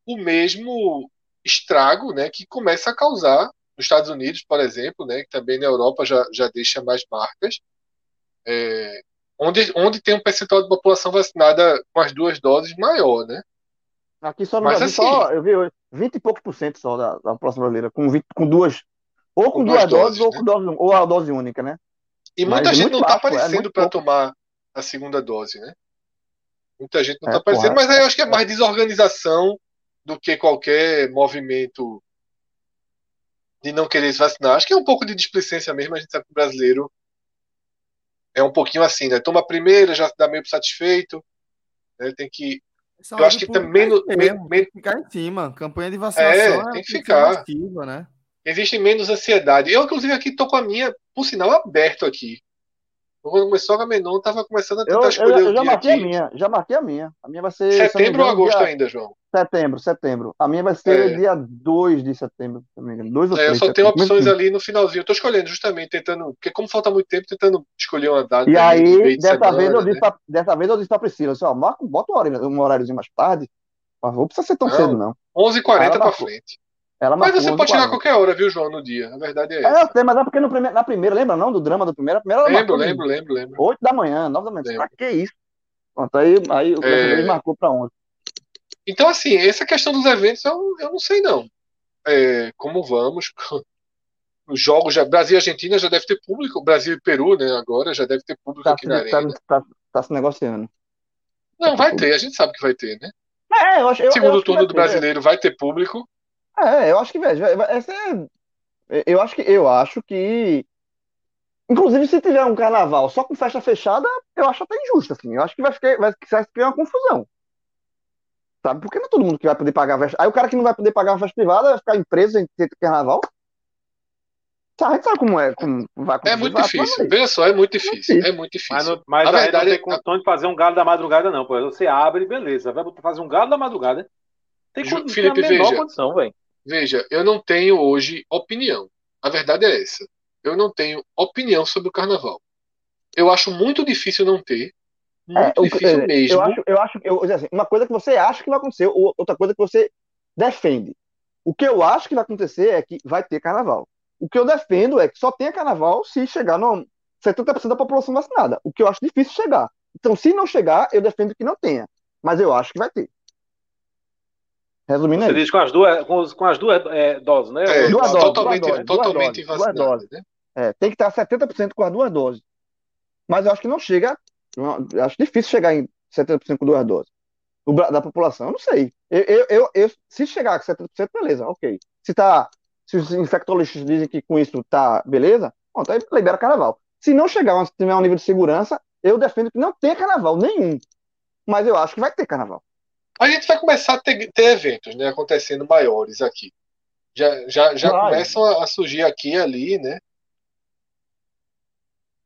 o mesmo estrago né, que começa a causar nos Estados Unidos, por exemplo, né, que também na Europa já, já deixa mais marcas, é, onde, onde tem um percentual de população vacinada com as duas doses maior, né? Aqui só no Mas Brasil, assim- só, eu vi hoje, 20 e poucos por cento só da, da população brasileira, com, 20 com duas, ou com, Com duas, doses, doses, ou, né? com dose, ou a dose única, né? E Mas muita é gente não está é aparecendo muito para tomar a segunda dose, né? Muita gente não É, está aparecendo, porra. mas aí eu acho que é mais desorganização do que qualquer movimento de não querer se vacinar. Acho que é um pouco de displicência mesmo, a gente sabe que o brasileiro é um pouquinho assim, né? Toma a primeira, já dá meio satisfeito, né? Tem que. Eu acho que também no- mesmo, men- tem que ficar em cima. Campanha de vacinação É, tem que ficar. massiva, né? Existe menos ansiedade. Eu, inclusive, aqui tô com a minha, por sinal, aberto aqui. Quando começou a Gamenon, tava começando a Eu, tentar eu, escolher eu o já marquei a aqui. minha, já marquei a minha. A minha vai ser. eu Setembro ou agosto dia- ainda, João? Setembro, setembro. A minha vai ser É. dia 2 de setembro, se eu não me engano. 2 ou É, eu 3 só tenho opções ali no finalzinho. Eu tô escolhendo justamente, tentando. Porque como falta muito tempo, tentando escolher uma data E aí dessa vez, eu semana, disse né? pra, dessa vez eu disse pra Priscila, assim, ó, marca, bota um horário, um horáriozinho mais tarde. Mas não precisa ser tão Não. cedo, não. 11h40 Ela pra frente. Ela Mas você 11 pode chegar a 40. qualquer hora, viu, João, no dia. A verdade é É, eu essa. sei, mas é porque no prime- na primeira, lembra não do drama do primeiro? A primeira ela Lembro, lembro, lembro, lembro. 8 da manhã, 9 da manhã. Lembro. Pra que isso? Pronto, aí, aí dessa É. marcou pra 11. Então, assim, essa questão dos eventos, eu, eu não sei não. É, como vamos? Os jogos já. Brasil e Argentina já deve ter público. Brasil e Peru, né? Agora já deve ter público Tá, aqui na tá, arena. tá, tá se negociando. Não, vai ter, a gente sabe que vai ter, né? É, eu acho, eu, eu Segundo que turno do ter, né? brasileiro vai ter público. É, eu acho que, velho, essa é, eu acho que, eu acho que, inclusive, se tiver um carnaval só com festa fechada, eu acho até injusto, assim. Eu acho que vai ficar, vai, vai criar uma confusão. Sabe? Porque não é todo mundo que vai poder pagar a festa. Aí o cara que não vai poder pagar uma festa privada vai ficar preso em ter carnaval. Tá, a gente sabe como é, como vai É muito vai difícil. Veja só, é muito difícil. difícil. É muito difícil. Mas, não- mas A verdade não é tem condição de fazer um galo da madrugada, não. Pô. Você abre, beleza. Vai fazer um galo da madrugada. Tem, Ju- con- tem Felipe, a menor veja. condição, velho. Veja, eu não tenho hoje opinião. A verdade é essa. Eu não tenho opinião sobre o carnaval. Eu acho muito difícil não ter. É, Muito o- difícil é, mesmo. Eu acho, eu acho, eu, assim, uma coisa que você acha que vai acontecer, ou outra coisa que você defende. O que eu acho que vai acontecer é que vai ter carnaval. O que eu defendo é que só tenha carnaval se chegar no 70% da população vacinada. O que eu acho difícil chegar. Então, se não chegar, eu defendo que não tenha. Mas eu acho que vai ter. Resumindo Você aí. diz com as duas, com, com as duas é, doses, né? É, Duas doses, totalmente, duas doses, totalmente duas doses, duas vacinado, doses. né? É, tem que estar 70% com as duas doses. Mas eu acho que não chega. Eu acho difícil chegar em 70% com duas doses. Da população, eu não sei. Eu, eu, eu, eu- se chegar com 70%, beleza, ok. Se, tá, se os infectologistas dizem que com isso tá beleza, pronto, aí libera carnaval. Se não chegar, se tiver um nível de segurança, eu defendo que não tenha carnaval nenhum. Mas eu acho que vai ter carnaval. A gente vai começar a ter, ter eventos, né, acontecendo maiores aqui. Já, já, já Vai. começam a, a surgir aqui e ali, né?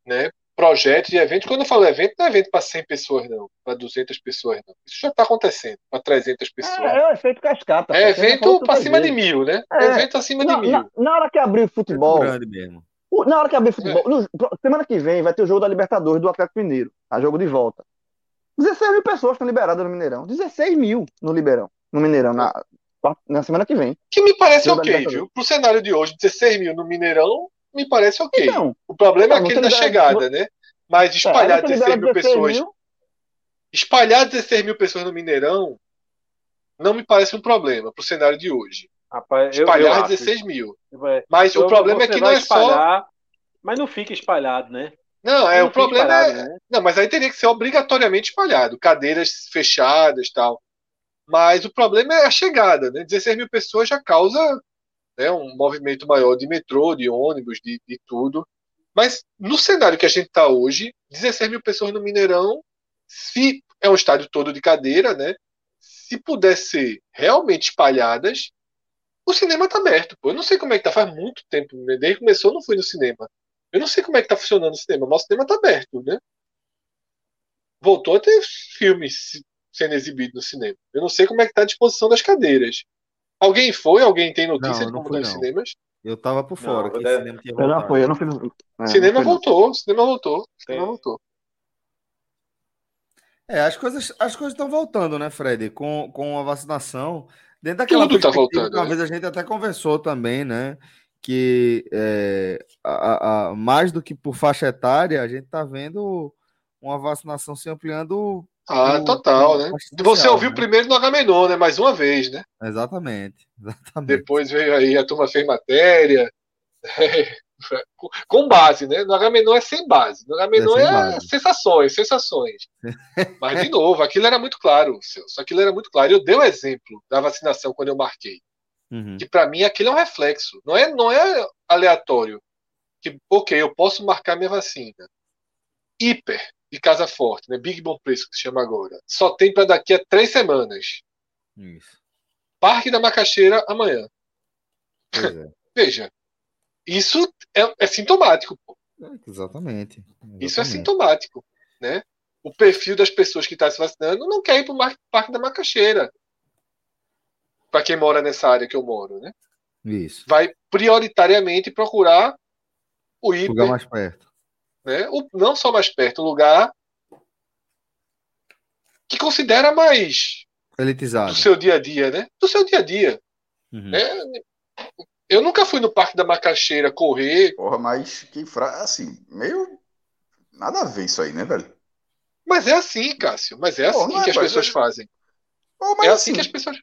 né? Projetos de eventos. Quando eu falo evento, não é evento para 100 pessoas, não. Para 200 pessoas, não. Isso já está acontecendo. Para 300 pessoas. É, é o efeito cascata. É evento para cima de mil, né? É. Evento acima de Na, mil. na- na hora que abrir o futebol, grande mesmo. O- Na hora que abrir futebol, no- semana que vem vai ter o jogo da Libertadores do Atlético Mineiro, a jogo de volta. 16 mil pessoas estão liberadas no Mineirão. 16 mil no Liberão, no Mineirão, na, na semana que vem. Que me parece ok, viu? Pro cenário de hoje, 16 mil no Mineirão, me parece ok. Então, O problema é Não, aquele você da chegada, né? Mas é, espalhar você 16 libera mil pessoas. mil, Espalhar 16 mil pessoas no Mineirão não me parece um problema pro cenário de hoje. Rapaz, eu, eu Espalhar acho. 16 mil. É, Mas o problema é que não é só. espalhar, Mas não fica espalhado, né? Não, é Não o problema é. né? Não, mas aí teria que ser obrigatoriamente espalhado, cadeiras fechadas tal. Mas o problema é a chegada, né? 16 mil pessoas já causa né, um movimento maior de metrô, de ônibus, de, de tudo. Mas no cenário que a gente está hoje, 16 mil pessoas no Mineirão, se é um estádio todo de cadeira, né? Se puder ser realmente espalhadas, O cinema tá aberto, pô. Eu não sei como é que tá, faz muito tempo, né? desde que começou eu não fui no cinema. Eu não sei como é que tá funcionando o cinema, mas o cinema tá aberto, né? Voltou a ter filmes sendo exibidos no cinema. Eu não sei como é que tá a disposição das cadeiras. Alguém foi? Alguém tem notícia Não, de não como fui, estão os cinemas? Eu tava por fora, Não, o cinema tinha Eu não voltado. fui, eu não fiz. é, cinema não voltou, cinema voltou, cinema Sim. voltou. É, as coisas as coisas estão voltando, né, Fred? Com, com a vacinação. Dentro daquela Tudo tá voltando, que uma né? vez a gente até conversou também, né? Que é, a, a- mais do que por faixa etária, a gente está vendo uma vacinação se ampliando. Ah, total, né? Você ouviu né? primeiro no Agamenon, né? Mais uma vez, né? Exatamente. Exatamente. Depois veio aí a turma fez matéria. Com base, né? No Agamenon é sem base. No Agamenon É é, base. sensações, sensações. Mas, de novo, aquilo era muito claro, Celso. Aquilo era muito claro. Eu dei o exemplo da vacinação quando eu marquei. Uhum. Que para mim aquilo é um reflexo. Não é, não é aleatório. Que, ok, eu posso marcar minha vacina. Hiper de Casa Forte, né? Big Bom Preço que se chama agora. Só tem para daqui a três semanas. Isso. Parque da Macaxeira amanhã. É. Veja, isso é, é sintomático. pô. Exatamente. Isso é Exatamente. sintomático, né? O perfil das pessoas que estão se vacinando não quer ir para o Parque da Macaxeira. Para quem mora nessa área que eu moro, né? Isso. Vai prioritariamente procurar o Lugar hiper, mais perto. Né? O, não só mais perto, um lugar que considera mais Elitizado. do seu dia a dia, né? Do seu dia a dia. Uhum. né? Eu nunca fui no Parque da Macaxeira correr, Porra, mas que fra... assim, meio. Nada a ver isso aí, né, velho? mas é assim, Cássio. Mas é Pô, assim é, que as pessoas é- fazem. Pô, mas É assim assim, que as pessoas.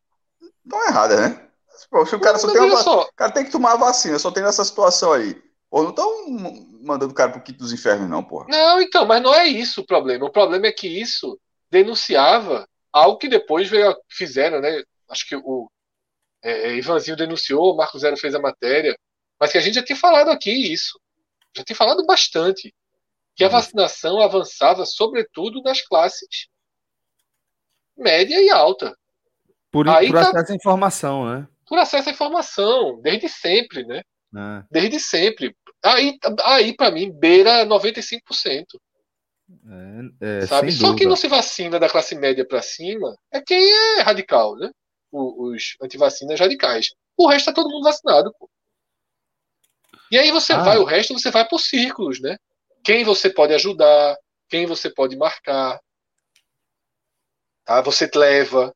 não é errada, né? Pô, se o cara Mas só tem uma só, O cara tem que tomar a vacina, só tem nessa situação aí. Pô, não estão mandando o cara pro quinto dos infernos, não, porra. Não, então, mas não é isso o problema. O problema é que isso denunciava algo que depois veio, a- fizeram, né? Acho que o é, é, Ivanzinho denunciou, o Marco Zero fez a matéria, mas que a gente já tinha falado aqui isso. Já tinha falado bastante. Que a Uhum. vacinação avançava, sobretudo, nas classes média e alta, Por, Aí por tá- acesso à informação, né? por acesso à informação, desde sempre, né? É, Desde sempre. Aí, aí para mim, beira 95%. é, é, sabe? Só quem não se vacina da classe média para cima é quem é radical, né? O- Os antivacinas radicais. O resto tá todo mundo vacinado, pô. E aí você Ah. vai, o resto você vai por círculos, né? Quem você pode ajudar, quem você pode marcar, tá? Você leva.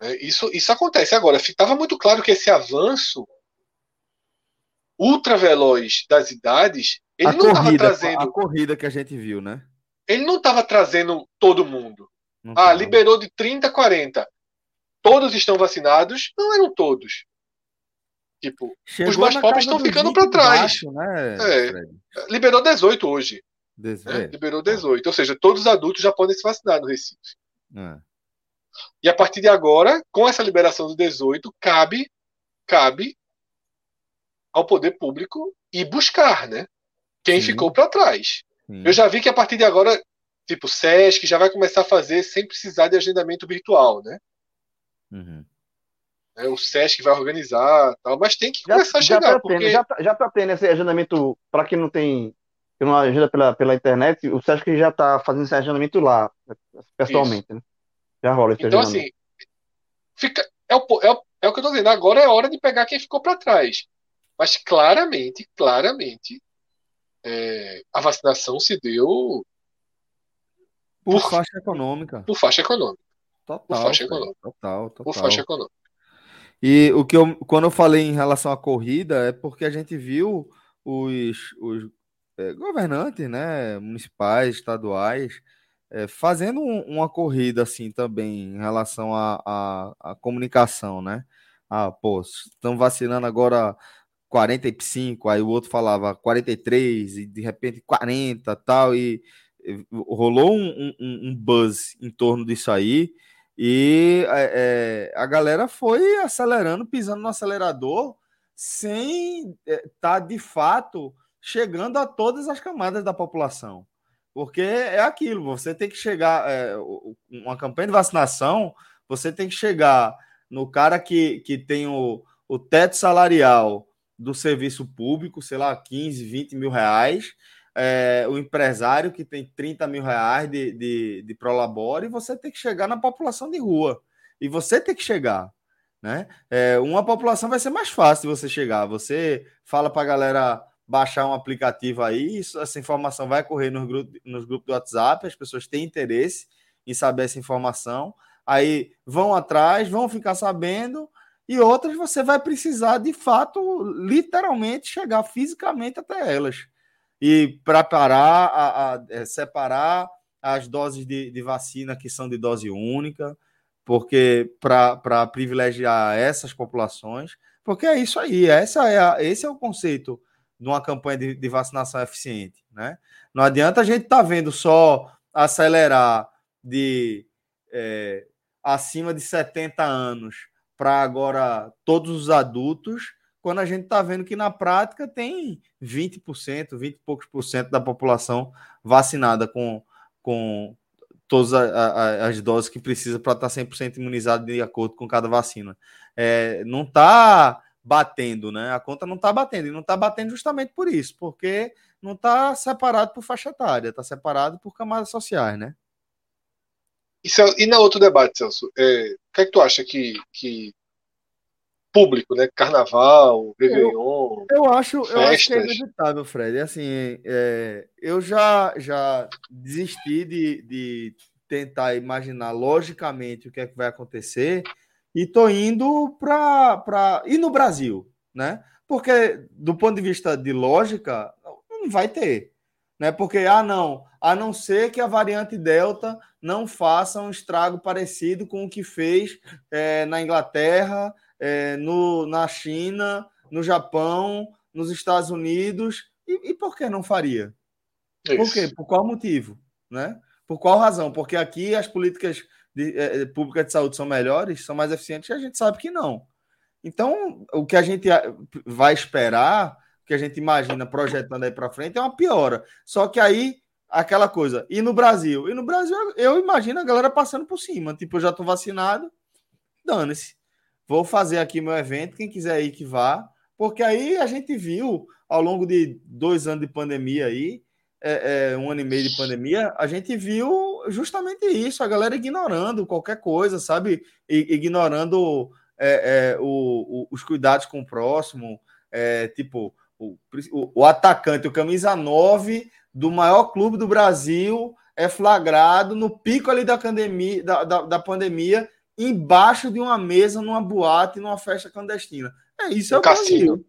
né? Isso, isso acontece. Agora, estava muito claro que esse avanço ultra veloz das idades, ele a não estava trazendo, a corrida que a gente viu, né? ele não estava trazendo todo mundo. Não Ah, tava. liberou de 30 a 40. Todos estão vacinados? Não eram todos. Tipo, Chegou os mais pobres estão ficando 20 pra trás. baixo, né, É. Liberou 18 hoje. Né? é, Liberou 18. Ou seja, todos os adultos já podem se vacinar no Recife. é. E a partir de agora, com essa liberação do 18, cabe, cabe ao poder público ir buscar, né? Quem Sim. ficou para trás. Sim. Eu já vi que a partir de agora, tipo, SESC já vai começar a fazer sem precisar de agendamento virtual, né? Uhum. É, O SESC vai organizar, tal, mas tem que Já, começar a já, chegar, tá tendo, porque já, tá- já tá tendo esse agendamento, para quem não tem, que não agenda pela, pela internet, o Sesc já tá fazendo esse agendamento lá, pessoalmente, né? Já rola esse Então, agendamento. assim, fica, é, o, é, o, é o que eu tô dizendo. Agora é hora de pegar quem ficou para trás. Mas claramente, claramente, é, a vacinação se deu Por Por- faixa econômica. por faixa econômica. Total. por faixa econômica. Total, Por total. faixa econômica. E o que eu, quando eu falei em relação à corrida, é porque a gente viu os, os eh, governantes, né, municipais, estaduais, eh, fazendo um- uma corrida assim também em relação à comunicação, né? Ah, pô, estão vacinando agora 45, aí o outro falava 43 e de repente 40 tal, e rolou um, um- um- buzz em torno disso aí. E é, é, a galera foi acelerando, pisando no acelerador, sem estar de fato chegando a todas as camadas da população. Porque é aquilo, você tem que chegar, é, uma campanha de vacinação, você tem que chegar no cara que, que tem o, o teto salarial do serviço público, sei lá, 15, 20 mil reais, é, o empresário que tem 30 mil reais de, de, de prolabore, e você tem que chegar na população de rua. E você tem que chegar. Né? É, uma população vai ser mais fácil de você chegar. Você fala para a galera baixar um aplicativo aí, isso, essa informação vai correr nos grupos, nos grupos do WhatsApp, as pessoas têm interesse em saber essa informação, aí vão atrás, vão ficar sabendo, e outras você vai precisar de fato, literalmente, chegar fisicamente até elas. E preparar, a, a, é, separar as doses de, de, vacina que são de dose única, porque para privilegiar essas populações, porque é isso aí, essa é a, esse é o conceito de uma campanha de, de vacinação eficiente. Né? Não adianta a gente estar tá vendo só acelerar de é, acima de 70 anos para agora todos os adultos, quando a gente está vendo que na prática tem 20%, 20 e poucos por cento da população vacinada com, com todas as doses que precisa para estar 100% imunizado de acordo com cada vacina. É, não está batendo, né? A conta não está batendo, e não está batendo justamente por isso, porque não está separado por faixa etária, está separado por camadas sociais, né? E, e na outro debate, Celso, é, que é que tu acha que, que público, né? Carnaval, Réveillon. Eu, eu acho, festas. eu acho que é inevitável, Fred. Assim, é, eu já, já desisti de, de tentar imaginar logicamente o que é que vai acontecer e tô indo para. E no Brasil, né? Porque, do ponto de vista de lógica, não vai ter. Né? Porque, ah, não, a não ser que a variante Delta não faça um estrago parecido com o que fez é, na Inglaterra, é, no, na China, no Japão, nos Estados Unidos. E, e por que não faria? Isso. Por quê? Por qual motivo? Né? Por qual razão? Porque aqui as políticas de, é, públicas de saúde são melhores, são mais eficientes, e a gente sabe que não. Então, o que a gente vai esperar, que a gente imagina projetando aí para frente, é uma piora. Só que aí aquela coisa. E no Brasil? E no Brasil, eu imagino a galera passando por cima. Tipo, eu já estou vacinado, dane-se. Vou fazer aqui meu evento, quem quiser ir que vá. Porque aí a gente viu, ao longo de dois anos de pandemia aí, é, é, um ano e meio de pandemia, a gente viu justamente isso, a galera ignorando qualquer coisa, sabe? ignorando é, é, o, o, os cuidados com o próximo, é, tipo, o, o, atacante, o camisa 9 do maior clube do Brasil é flagrado no pico ali da pandemia, da, da, da pandemia embaixo de uma mesa, numa boate, numa festa clandestina. É isso, no é o cassino. Brasil.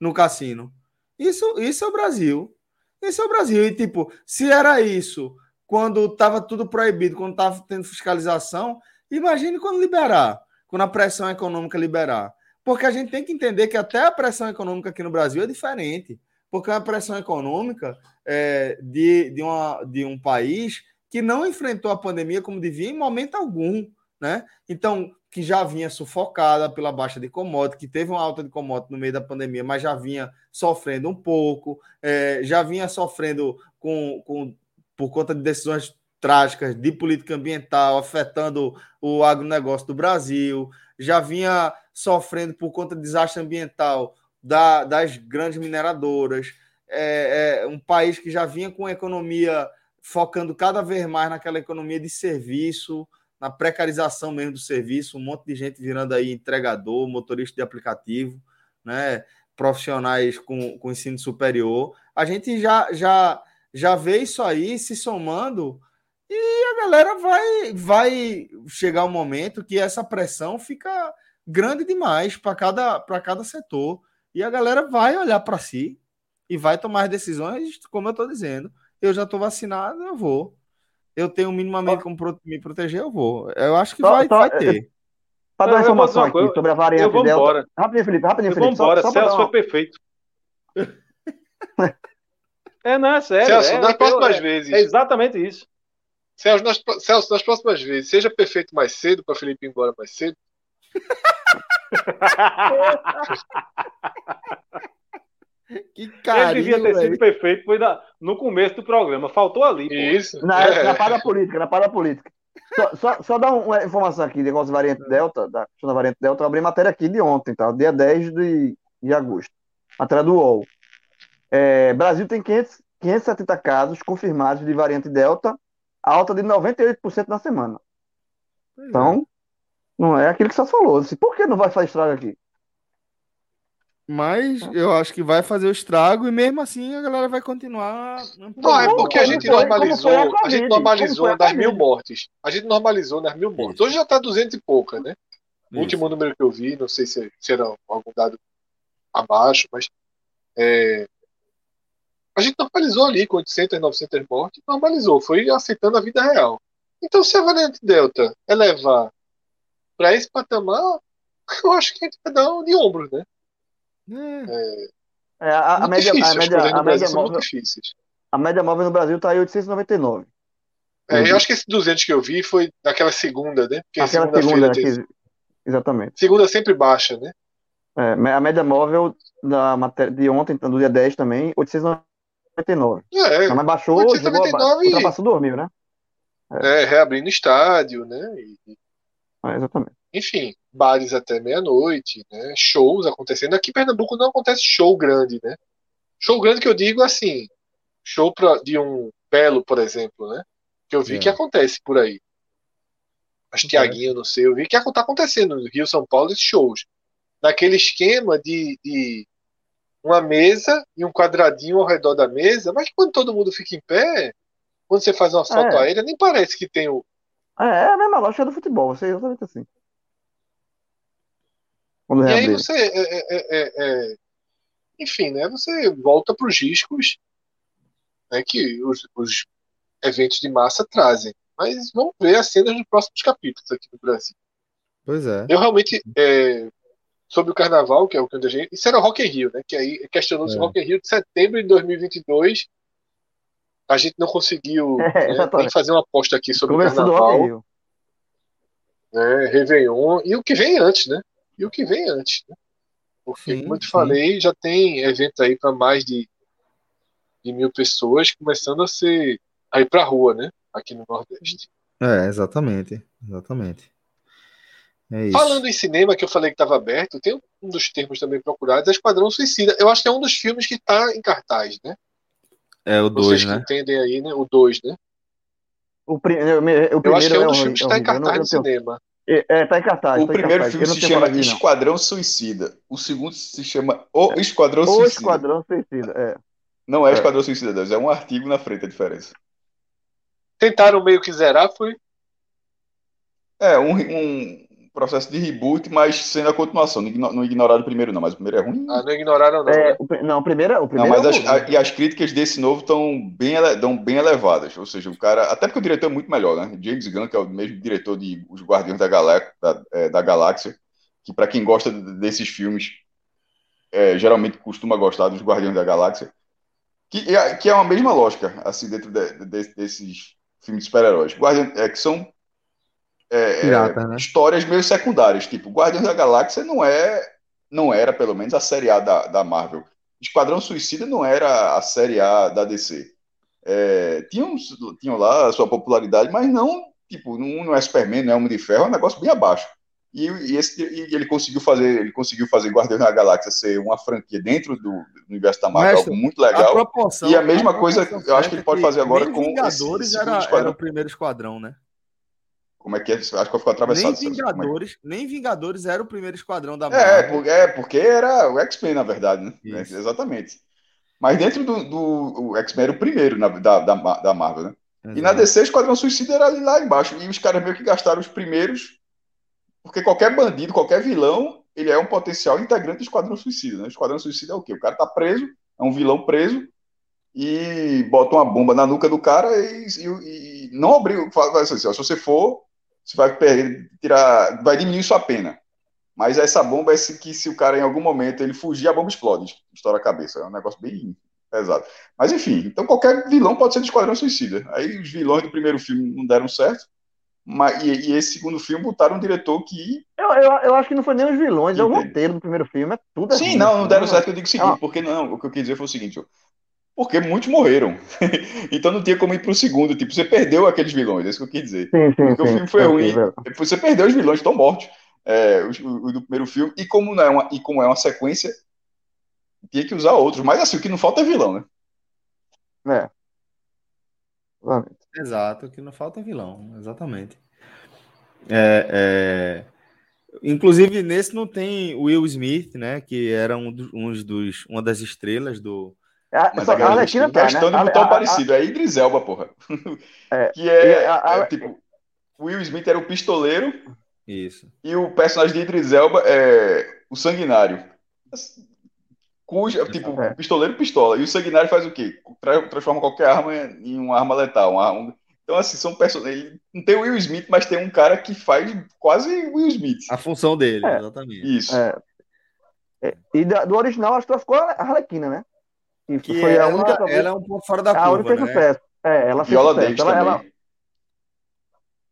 No cassino. Isso, isso é o Brasil. Isso é o Brasil. E, tipo, se era isso quando estava tudo proibido, quando estava tendo fiscalização, imagine quando liberar, quando a pressão econômica liberar. Porque a gente tem que entender que até a pressão econômica aqui no Brasil é diferente porque é uma pressão econômica é, de, de, uma, de um país que não enfrentou a pandemia como devia em momento algum, né? Então, que já vinha sufocada pela baixa de commodity, que teve uma alta de commodity no meio da pandemia, mas já vinha sofrendo um pouco, é, já vinha sofrendo com, com, por conta de decisões trágicas de política ambiental afetando o agronegócio do Brasil, já vinha sofrendo por conta de desastre ambiental da, das grandes mineradoras. É, é, um país que já vinha com economia focando cada vez mais naquela economia de serviço, na precarização mesmo do serviço, um monte de gente virando aí entregador, motorista de aplicativo, né? profissionais com, com ensino superior. A gente já, já, já vê isso aí se somando e a galera vai, vai chegar um momento que essa pressão fica grande demais para cada, cada setor. E a galera vai olhar para si e vai tomar decisões, como eu estou dizendo. Eu já estou vacinado, eu vou. Eu tenho minimamente como me proteger, eu vou. Eu acho que só, vai, só, vai ter. Para dar informação aqui sobre a variante Delta. Embora. Rapidinho, Felipe, rapidinho, eu Felipe. Vou embora, Celso foi perfeito. é, não, é sério. Celso, é, nas é, próximas é, vezes. É exatamente isso. Celso nas, Celso, nas próximas vezes, seja perfeito mais cedo, para Felipe ir embora mais cedo. Que carinho, Ele devia ter sido perfeito foi na, no começo do programa. Faltou ali. Isso. Na, é. na parada política, na parada política. Só, só, só dar uma informação aqui, negócio da variante Delta, da questão da variante Delta, eu abri matéria aqui de ontem, tá? Dia 10 de, de agosto. Matéria do UOL. É, Brasil tem 500, 570 casos confirmados de variante Delta, alta de 98% na semana. Pois é. Então, não é aquilo que você falou. Assim, por que não vai fazer estrago aqui? Mas eu acho que vai fazer o estrago e mesmo assim a galera vai continuar. Não, é porque a gente normalizou, a a gente normalizou nas mil mortes. A gente normalizou nas mil mortes. Hoje já tá 200 e pouca, né? O Isso. último número que eu vi, não sei se, se era algum dado abaixo, mas é, a gente normalizou ali com 800, 900 mortes, normalizou, foi aceitando a vida real. Então, se a variante Delta elevar para esse patamar, eu acho que a gente vai dar um de ombros, né? É, É, a, a média, difícil, a média, a média móvel, difíceis. a média móvel no Brasil tá aí 899. É, eu acho que esse 200 que eu vi foi naquela segunda, né? Porque Aquela segunda, né, tem- que- exatamente. segunda sempre baixa, né? É, a média móvel da matéria de ontem, do dia 10 também, 899. É, mas baixou, 899 chegou a, e- ultrapassou 2000, né? é, reabrindo estádio, né? E- É, exatamente. enfim, bares até meia-noite, né? Shows acontecendo. Aqui em Pernambuco não acontece show grande, né? Show grande que eu digo assim, show pra, de um Belo, por exemplo, né? Que eu vi É. que acontece por aí. As Tiaguinho, não sei, eu vi que está acontecendo no Rio, São Paulo, esses shows. Naquele esquema de, de uma mesa e um quadradinho ao redor da mesa, mas quando todo mundo fica em pé, quando você faz uma foto É. aérea, nem parece que tem o, É, é a mesma lógica do futebol, você é exatamente assim. Quando E aí reabrir. você. é, é, é, é, enfim, né? Você volta para os riscos né, que os, os eventos de massa trazem. Mas vamos ver as cenas dos próximos capítulos aqui no Brasil. pois é. Eu realmente. é, sobre o carnaval, que é o que a gente. Isso era o Rock in Rio, né? Que aí questionou-se É. o Rock in Rio de setembro de 2022. A gente não conseguiu É, né, nem fazer uma aposta aqui sobre o Rock in carnaval, né? Réveillon e o que vem antes, né? E o que vem antes, né? Porque, Sim, como eu te sim. falei, já tem evento aí para mais de, de mil pessoas começando a ser a ir pra rua, né? Aqui no Nordeste. É, exatamente. Exatamente. É isso. Falando em cinema, que eu falei que estava aberto, tem um dos termos também procurados, é Esquadrão Suicida. Eu acho que é um dos filmes que está em cartaz, né? É o Vocês 2, que né? entendem aí, né? O 2, né? O, pri- o me- o Eu acho que é um primeiro dos é filmes que está em cartaz no cinema. É, é, tá em cartaz. O tá primeiro cartaz, filme se chama não. Esquadrão Suicida. O segundo se chama O Esquadrão O Suicida. Esquadrão Suicida, é. Não é É. Esquadrão Suicida, Deus. É um artigo na frente a diferença. Tentaram meio que zerar, foi. É um, um processo de reboot, mas sendo a continuação. Não igno- não ignoraram o primeiro, não. Mas o primeiro é ruim. Ah, não ignoraram, não. É, né? o, não, o primeiro, o Não, primeiro mas é as, a- e as críticas desse novo estão bem, tão bem elevadas. Ou seja, o cara. Até porque o diretor é muito melhor, né? James Gunn, que é o mesmo diretor de Os Guardiões da, Galá- da, é, da Galáxia, que para quem gosta de- desses filmes, é, geralmente costuma gostar dos Guardiões da Galáxia, que é, que é uma mesma lógica, assim, dentro de- de- desses filmes de super-heróis. Guardião- É, que são é, é, Pirata, né? histórias meio secundárias. Tipo, Guardiões da Galáxia não é. Não era, pelo menos, a série A da, da Marvel. Esquadrão Suicida não era a série A da DC. É, tinham, tinham lá a sua popularidade, mas não, tipo, não, não é Superman, não é Homem de Ferro, é um negócio bem abaixo. E, e esse, e ele conseguiu fazer, ele conseguiu fazer Guardiões da Galáxia ser uma franquia dentro do, do universo da Marvel, Mestre, algo muito A legal. proporção, E a mesma coisa proporção eu acho que ele pode fazer agora com esse- Vingadores esse era, segundo esquadrão. era o primeiro esquadrão, né? Como é que é? Acho que eu fico atravessado. Nem é? Vingadores, nem Vingadores era o primeiro esquadrão da É, Marvel. por- é, porque era o X-Men, na verdade, né? É, exatamente. Mas dentro do, do X-Men era o primeiro na- da, da, da Marvel, né? E na. DC, o Esquadrão Suicida era ali lá embaixo. E os caras meio que gastaram os primeiros, porque qualquer bandido, qualquer vilão, ele é um potencial integrante do Esquadrão Suicida, né? O Esquadrão Suicida é o quê? O cara tá preso, é um vilão preso, e bota uma bomba na nuca do cara e, e- e não obriga, fala assim, ó, se você for, você vai perder, tirar, vai diminuir sua pena. Mas essa bomba é que se o cara em algum momento ele fugir, a bomba explode, estoura a cabeça. É um negócio bem pesado. Mas enfim, então qualquer vilão pode ser do Esquadrão Suicida. Aí os vilões do primeiro filme não deram certo. Mas, e, e esse segundo filme botaram um diretor que. Eu, eu, eu acho que não foi nem os vilões, é o roteiro do primeiro filme, é tudo Sim, assim, não, não assim, deram né? certo. Eu digo o seguinte, Ah. porque não, o que eu quis dizer foi o seguinte. Porque muitos morreram. então não tinha como ir pro segundo. Tipo, você perdeu aqueles vilões, é isso que eu quis dizer. Sim, sim, Porque o sim. filme foi Sim, ruim. sim, velho. Você perdeu os vilões, estão mortos. É, os- o, o do primeiro filme. E como, não é uma, e como é uma sequência, tinha que usar outros. Mas assim, o que não falta é vilão, né? É. Exatamente. Exato, o que não falta é vilão, exatamente. É, é, Inclusive, nesse não tem Will Smith, né? Que era um dos, uns dos, uma das estrelas do. A, Mas só, a a galera Arlequina tá tá, gastando né? botar A- parecido. É Idris Elba, porra. É, que é, a- a- é, tipo, o Will Smith era o pistoleiro Isso. e o personagem de Idris Elba é o sanguinário. Cuja, tipo, É. pistoleiro pistola. E o sanguinário faz o quê? Tra- Transforma qualquer arma em uma arma letal. Uma arma... Então, assim, são personagens. Não tem o Will Smith, mas tem um cara que faz quase Will Smith. A função dele, É. exatamente. Isso. É. É, E da- do original, acho que ficou a Arlequina, né? Que, Que foi a ela, única. talvez- ela é um pouco fora da a única curva, que fez né? sucesso. É, ela fez Viola sucesso. Davis Ela, também. ela...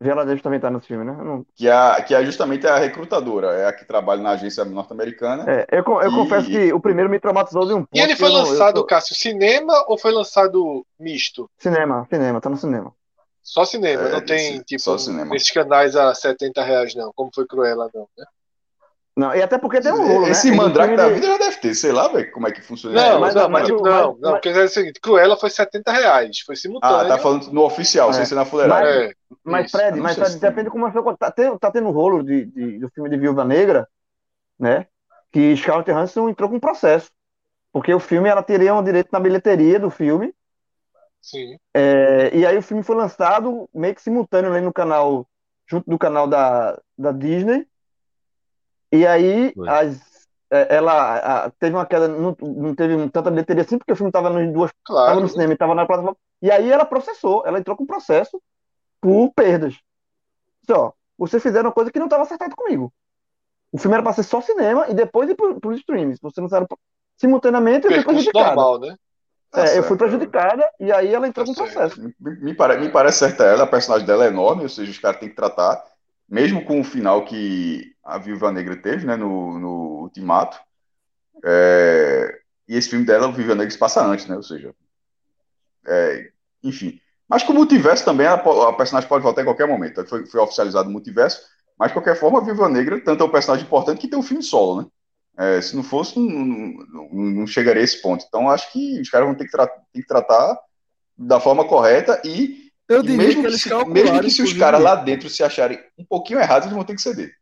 Viola Davis também tá nesse filme, né? Eu não- Que, é, que é justamente a recrutadora. É a que trabalha na agência norte-americana. É, eu, eu E- confesso que o primeiro me traumatizou de um ponto. E ele foi eu não- eu lançado, tô- Cássio, cinema ou foi lançado misto? Cinema, cinema, tá no cinema. Só cinema, É, não tem, esse- tipo, só cinema. nesses canais a 70 reais, não, como foi Cruella, não, né? Não, e até porque tem um rolo, Esse né? mandrake da vida já deve ter, sei lá, velho, como é que funciona. Não, É, mas, não, mas, tipo, mas- não, não, mas- quer dizer o seguinte, Cruella foi 70 reais, foi Ah, simultâneo. tá falando no oficial, É. sem ser na fuleiragem. É, Mas, Isso, Fred, não mas Fred, se depende de como foi. Tá tendo, tá tendo rolo de, de- do filme de Viúva Negra, né? Que Scarlett Johansson entrou com processo. Porque o filme, ela teria um direito na bilheteria do filme. sim. é, e aí o filme foi lançado meio que simultâneo ali no canal, junto do canal da, da Disney. E aí as, é, ela a- teve uma queda, não, não teve tanta bilheteria assim, porque o filme estava nas duas Tava Claro. no cinema e tava na plataforma. E aí ela processou, ela entrou com processo por perdas. Só, vocês fizeram uma coisa que não estava acertado comigo. O filme era para ser só cinema e depois ir para os streams. Você não fizeram simultaneamente, eu fui prejudicada. normal, né? Tá É, eu fui prejudicada e aí ela entrou Tá com certo. processo. Me, me pare- me parece certa ela, a personagem dela é enorme, ou seja, os caras têm que tratar, mesmo com o final que a Viúva Negra teve, né, no, no Ultimato. É, e esse filme dela, o Viúva Negra, se passa antes, né, ou seja, é, enfim. Mas com o multiverso também, a, a personagem pode voltar em qualquer momento. Foi, foi oficializado o multiverso, mas de qualquer forma, a Viúva Negra, tanto é um personagem importante que tem um filme solo, né? É, se não fosse, não, não, não- chegaria a esse ponto. Então, acho que os caras vão ter que, ter que tratar da forma correta e, Eu diria mesmo, que que eles se, mesmo que se os caras lá dentro se acharem um pouquinho errados, eles vão ter que ceder.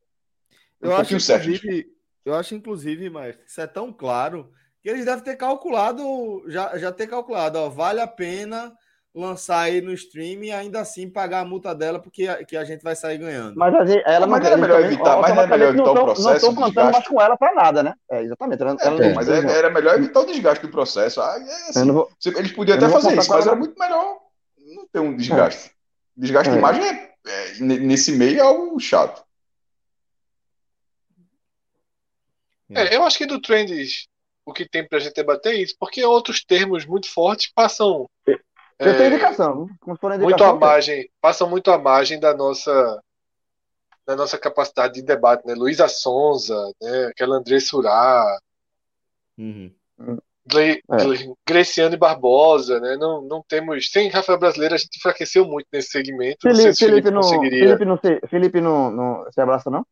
Um Eu acho, certo. inclusive, eu acho, inclusive, mas isso é tão claro que eles devem ter calculado, já, já ter calculado, ó, vale a pena lançar aí no stream e ainda assim pagar a multa dela, porque a, que a gente vai sair ganhando. Mas a gente- ela Mas não eles melhor também, evitar- mas era melhor evitar o processo, Não estão o contando desgaste. mais com ela para nada, né? É, exatamente. Ela, É, ela não- mas é- era melhor evitar o desgaste do processo. Ah, é assim, vou- eles podiam até fazer isso, mas era muito melhor ter um desgaste. Desgaste de É. imagem é, é, ne- nesse meio é algo chato. É, eu acho que do Trends o que tem pra gente debater é isso, porque outros termos muito fortes passam Eu tenho é, indicação. Como se for muito indicação, à margem, passam muito à margem da nossa da nossa capacidade de debate, né? Luísa Sonza, né? Aquela André Surá, Uhum. Gle, É. Greciano e Barbosa, né? Não, não temos. Sem Rafael Brasileiro, a gente enfraqueceu muito nesse segmento. não Felipe, se o Felipe, Felipe não, conseguiria. Felipe, não, se, Felipe não, não se abraça, não?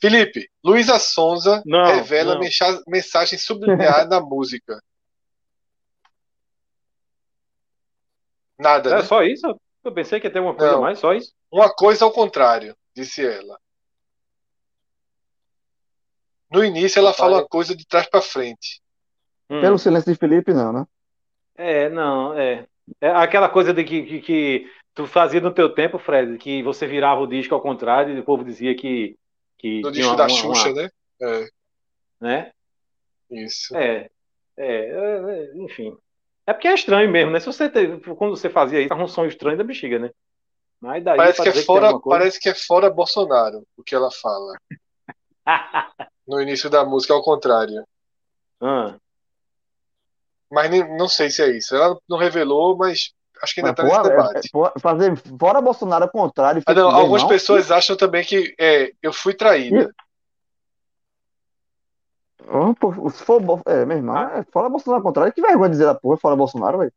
Felipe, Luísa Sonza Não, revela não. mensa- mensagem subliminar na música. Nada, É né? só isso? Eu pensei que ia ter uma coisa Não. a mais, só isso. Uma coisa ao contrário, disse ela. No início ela fala uma coisa de trás pra frente. Hum. Pelo silêncio de Felipe, não, né? É, não, é. É aquela coisa de que, que, que tu fazia no teu tempo, Fred, que você virava o disco ao contrário e o povo dizia que, que No tinha disco uma- da uma- Xuxa, uma- né? É, né? isso. É, é, é, é, enfim. É porque é estranho mesmo, né? Se você te- quando você fazia isso, um som estranho da bexiga, né? Mas daí Parece que, é fora, coisa- parece que é fora Bolsonaro o que ela fala. No início da música, ao contrário. Ah, Mas nem- não sei se é isso. Ela não revelou, mas acho que ainda tá pô, nesse é- debate. é- fazer fora Bolsonaro ao contrário. Ah, não, algumas não. pessoas acham também que é, eu fui traída. Oh, pô, se for. É, meu irmão, é, fora Bolsonaro ao contrário. Que vergonha dizer da porra, fora Bolsonaro, velho.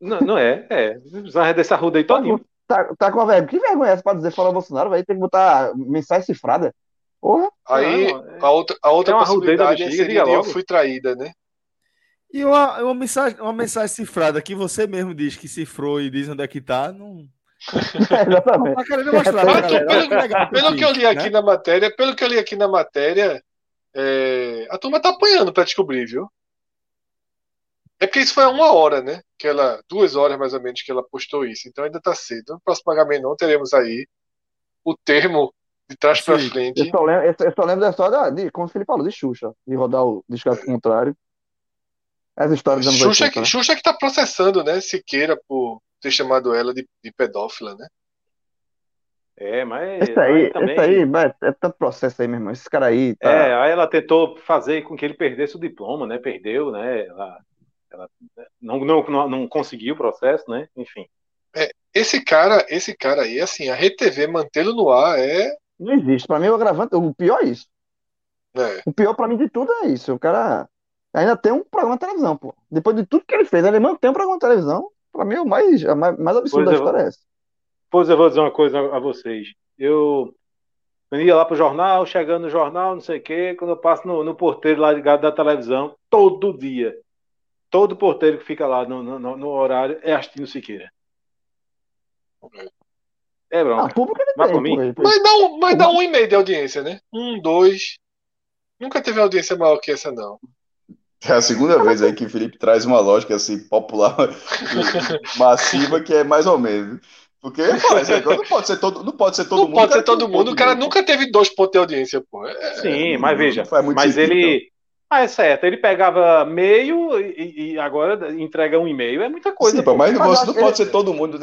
Não, não é, é. Precisa dessa ruda aí todinho. Tá, tá com a vergonha. Que vergonha é essa pra dizer fora Bolsonaro, velho? Tem que botar mensagem cifrada. Porra. Aí Não, é- a outra, a outra é possibilidade seria eu fui traída, né? E uma, uma, mensagem, uma mensagem cifrada que você mesmo diz que cifrou e diz onde é que tá, não. É, exatamente. Tá querendo mostrar Mas galera. pelo, legal que pelo eu que eu fiz, li aqui né? na matéria, pelo que eu li aqui na matéria, é, a turma tá apanhando pra descobrir, viu? É porque isso foi há uma hora, né? Que ela, duas horas mais ou menos que ela postou isso. Então ainda tá cedo. No próximo pagamento não teremos aí o termo de trás pra Sim. Eu frente. só lembro, eu só- lembro da história da, de, como o Felipe falou, de Xuxa, de rodar o disco contrário. As histórias dos Xuxa, 80, que, né? Xuxa que tá processando, né? Siqueira por ter chamado ela de, de pedófila, né? É, mas Esse aí, também. esse aí, vai, é tanto processo aí, meu irmão. Esse cara aí tá. É, aí ela tentou fazer com que ele perdesse o diploma, né? Perdeu, né? Ela, ela não, não, não, conseguiu o processo, né? Enfim. Esse cara, esse cara aí, assim, a RTV mantê-lo no ar é. Não existe. Pra mim, o agravante, o pior é isso. né, O pior pra mim de tudo é isso. O cara ainda tem um programa de televisão, pô. Depois de tudo que ele fez, ele mantém um programa de televisão. Pra mim, o mais, a mais, mais absurdo Pois da é, história é essa. Pois eu vou dizer uma coisa a vocês. Eu, eu ia lá pro jornal, chegando no jornal, não sei o quê, quando eu passo no, no porteiro lá ligado da televisão, todo dia, todo porteiro que fica lá no, no, no horário é Astino Siqueira. É Ah, bronca. público ele Vai tem, mim. Ele- Mas dá um, mas dá um e meio de audiência, né? Um, dois. Nunca teve audiência maior que essa, não. É a segunda vez aí que o Felipe traz uma lógica assim popular massiva que é mais ou menos. Porque pô, não pode ser todo, não pode ser todo não mundo. pode ser todo um mundo. O cara nunca teve dois pontos de audiência, pô. É, Sim, não- mas não veja, mas sentido, ele. Ah, é certo, ele pegava meio e, e agora entrega um e-mail, é muita coisa. Sim, pô, mas não, Mas você não pode ser todo mundo.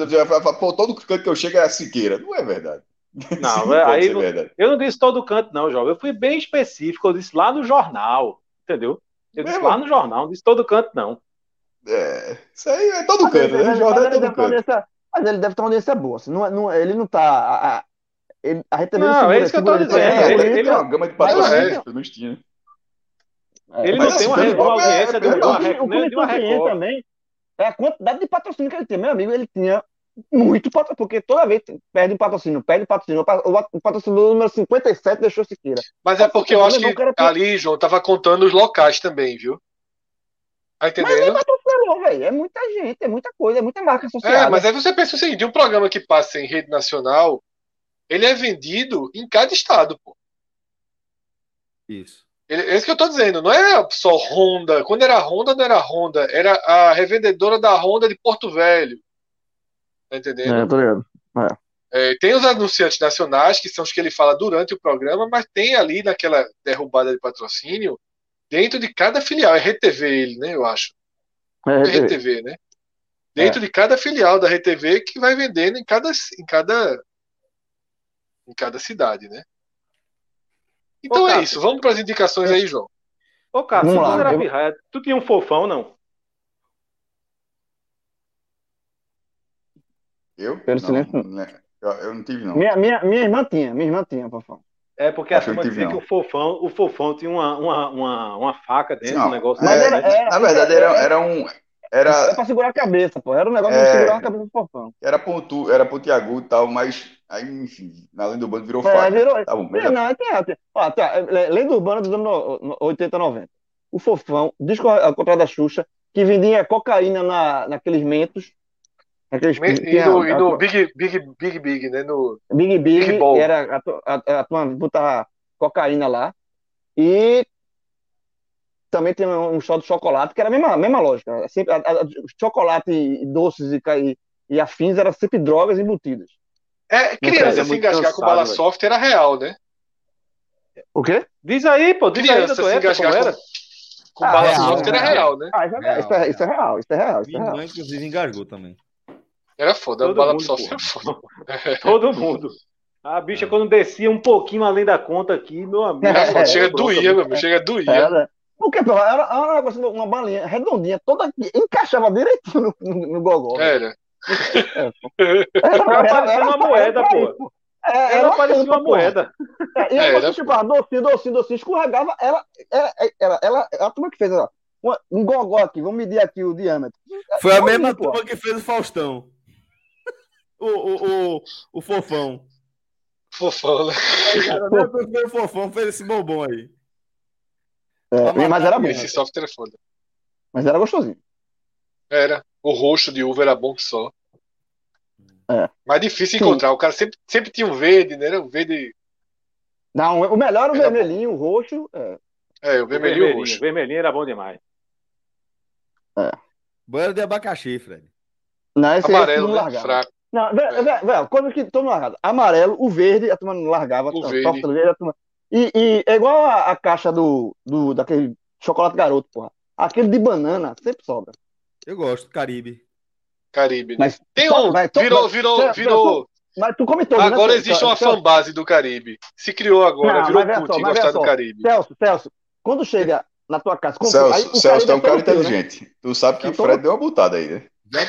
Pô, todo canto que eu chego é a Siqueira. Não é verdade. Não, Isso é- pode aí ser não- verdade. Eu não disse todo canto, não, jovem. Eu fui bem específico, eu disse lá no jornal, entendeu? Eu disse Mesmo? lá no jornal, não disse todo canto, não. É, isso aí é todo Mas ele, canto, né? mas ele- Jornal mas é ele todo deve ter uma canto. audiência- mas ele deve ter uma audiência boa. Assim, não, é- não, ele não tá. A, a, ele, a RTV Não, segura, é isso que eu tô segura dizendo, ele, É, ele- ele, ele- tem uma gama de mas patrocínios é. que não tinha. Ele Mas não tem assim, uma, uma é- audiência é- de uma, né, uma surpreende Record. também é a quantidade de patrocínio que ele tem. Meu amigo, ele tinha muito patrocínio, porque toda vez perde um patrocínio, perde um patrocínio. O o patrocinador número 57 deixou Siqueira. Mas é porque eu acho que cara ali, João, tava contando os locais também, viu? Tá Mas é entendendo? patrocinador, velho. É muita gente, é muita coisa, é muita marca associada. É, mas aí você pensa o seguinte: um programa que passa em rede nacional, ele é vendido em cada estado, pô. Isso. Ele- É isso que eu tô dizendo, não é só Honda. Quando era Honda, não era Honda, era a revendedora da Honda de Porto Velho. Tá entendendo? É, tô ligado. É, tem os anunciantes nacionais, que são os que ele fala durante o programa, mas tem ali naquela derrubada de patrocínio, dentro de cada filial. É RTV ele, né? Eu acho. É, É é, RTV, né? Dentro de cada filial da RTV que vai vendendo em cada, em cada, em cada cidade, né? Então Ô, é Cássio. isso. Vamos para as indicações aí, João. Ô, Cássio, Vamos lá, quando era eu- pirraia, tu tinha um fofão, não? Eu? Pelo Não, silêncio. né? Eu, eu não tive, não. minha, minha, minha irmã tinha, minha irmã tinha, Fafão. É porque a Acho que eu turma dizia que não. o fofão, o fofão tinha uma, uma, uma, uma faca dentro Não, do negócio. Mas é, era- era- na verdade, era, era um. É Era, pra segurar a cabeça, pô. Era um negócio É. de segurar a cabeça do Fafão. era, pontu, era pontiagudo e tal, mas aí, enfim, na do bando virou É, faca. virou. Tá bom, mas Tem, não, tem, tem. Ó, tem, é, lenda urbana dos anos no- no- 80, 90. O Fofão, disco ao contrário da Xuxa, que vendia cocaína na, naqueles mentos. Que E tinha no, e a- no Big, Big, Big, Big, né? No, Big Big, Big Ball. era a, tu- a, a, a turma botava cocaína lá. E também tem um, um show de chocolate, que era a mesma, a mesma lógica. Sempre, a, a- chocolate e doces e, e, e afins eram sempre drogas embutidas. É, criança é se engasgar com bala soft era real, né? O quê? Diz aí, pô, diz aí Criança tua se época como engasgar era. com, com Ah, bala real, soft era real. real, né? Ah, isso é, Real, isso é, isso é real, isso é real, isso é Minha real. irmã, inclusive, engasgou também. Era foda, a Todo bala mundo, era foda. Todo mundo. A bicha, quando descia um pouquinho além da conta aqui, meu amigo. Era. É, Chega bronca, doía, meu amigo, chega doía. Era, porque, pô, era, era um negócio, uma balinha redondinha, toda aqui, encaixava direitinho no, no, no gogó. Era. Era, Tava parecendo uma moeda, pô. É, Ela era parecia tampa, uma moeda. É, e É, aí era, você tipo, ah, docinho, docinho, docinho, escorregava, ela, ela, ela, ela, a turma que fez, ó, uma- um gogó aqui, vamos medir aqui o diâmetro. Foi a mesma turma que fez o Faustão. O, o, o, o fofão. Fofão, né? Que fez o fofão fez esse bombom aí. É, Pra mas era bom, Esse software é foda. mas era gostosinho. Era. O roxo de uva era bom que só. É. Mas difícil Sim. encontrar. O cara sempre, sempre tinha um verde, né? Era um verde. Não, o melhor era o Era vermelhinho, o roxo. É. É, o vermelho e o Vermelhinho, roxo. vermelhinho era bom demais. Banheiro de abacaxi, Fred. Não, esse Amarelo, mundo né? Fraco. Não, velho, velho, velho, coisa que todo mundo largava. Amarelo, o verde, a turma não largava. O tá, a turma- E, e é igual a, a caixa do, do, daquele chocolate garoto, porra. Aquele de banana sempre sobra. Eu gosto, Caribe. Caribe. Né? Mas Tem um. Virou, virou, Celso, virou. Mas tu come todo, né, Agora Celso? existe uma Celso, fanbase do Caribe. Se criou agora, Não, virou mas veja cult só, em mas gostar do. Caribe. Celso, Celso, quando chega na tua casa, compra- aí Celso, o Celso, é um cara né? inteligente. Tu sabe que Eu tô- Fred deu uma butada aí, né? Já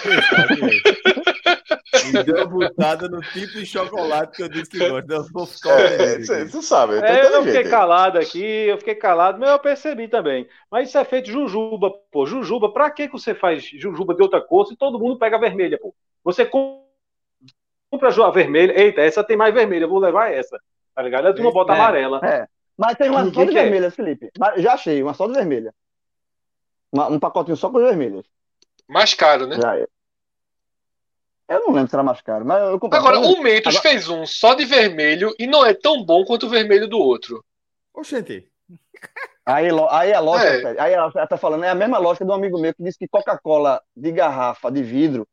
Me deu uma butada no tipo de chocolate que eu disse que gosto. Eu vou ficar É, tu sabe, tu é É, eu inteligente fiquei calado aqui, eu fiquei calado, mas eu percebi também. Mas isso é feito jujuba, pô. Jujuba, pra que que você faz jujuba de outra cor se todo mundo pega a vermelha, pô? Você com- compra a vermelha, eita, essa tem mais vermelha, eu vou levar essa. Tá ligado? Aí tu não bota É. amarela. É. Mas tem uma só de é? vermelha, Felipe. Já achei, uma só de vermelha. Um pacotinho só com as vermelhas. Mais caro, né? Já é. Eu não lembro se era mais caro, mas eu comprei. Agora, de- o Mentos Agora- fez um só de vermelho e não é tão bom quanto o vermelho do outro. Oxente. Aí, aí a lógica, É. Aí ela tá falando, é a mesma lógica de um amigo meu que disse que Coca-Cola de garrafa, de vidro,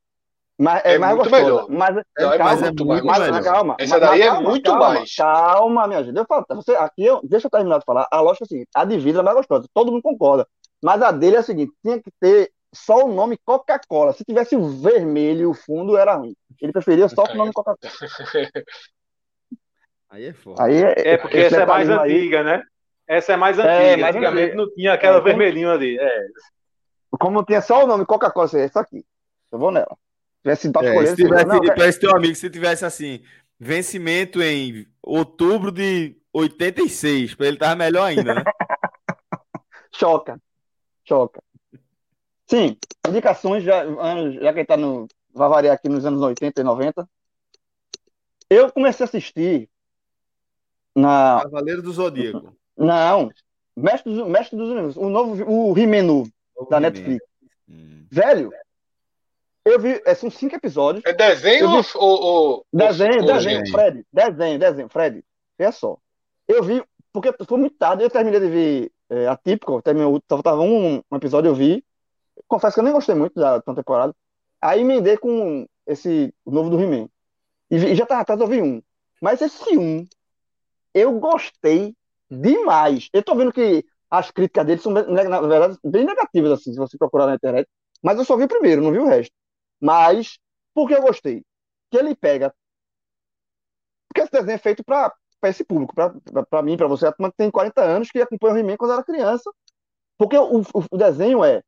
mas é, É mais muito gostosa. melhor. Mas, Não, é calma, mais- muito mais mas- melhor. mas calma. Essa mas- daí mas é calma, muito calma, mais. Calma, minha gente. Eu falo, você, aqui eu, deixa eu terminar de falar. A lógica é a seguinte: a de vidro é mais gostosa, todo mundo concorda. Mas a dele é a seguinte: tinha que ter só o nome Coca-Cola. Se tivesse o vermelho e o fundo, era ruim. Ele preferia só o nome Coca-Cola. Aí é foda. Aí É, porque esse essa é mais detalhismo aí- antiga, né? Essa é mais É, antiga. mais Antigamente antiga. não tinha aquela É, vermelhinha ali. É. Como tinha só o nome Coca-Cola, é isso aqui. Eu vou nela. Se tivesse É, escolher, se tivesse, Não, para esse teu amigo, se tivesse assim, vencimento em outubro de 86, pra ele tava melhor ainda, né? choca. Choca. Sim, indicações, já, anos, já que ele tá no. Vai variar aqui nos anos 80 e 90. Eu comecei a assistir na. Cavaleiro do Zodíaco. Não, Mestre dos, Mestre dos Universos, o novo, o He-Man novo, da Netflix. Hum. Velho, eu vi, é, são cinco episódios. É desenho vi- ou, ou- Desenho, ou desenho, gente? Fred, desenho, desenho, Fred. Olha só. Eu vi, porque foi muito tarde, eu terminei de ver é, Atípico, terminou, tava, tava um, um episódio, eu vi. Confesso que eu nem gostei muito da, da temporada. Aí emendei com esse novo do He-Man. E, já tava atrás, eu vi um. Mas esse um, eu gostei demais. Eu tô vendo que as críticas dele são, ne- na verdade, bem negativas, assim, se você procurar na internet. Mas eu só vi o primeiro, não vi o resto. Mas, por que eu gostei? Que ele pega porque esse desenho é feito para esse público, para mim, para você, a turma que tem 40 anos, que acompanha o He-Man quando era criança. Porque o, o, o desenho é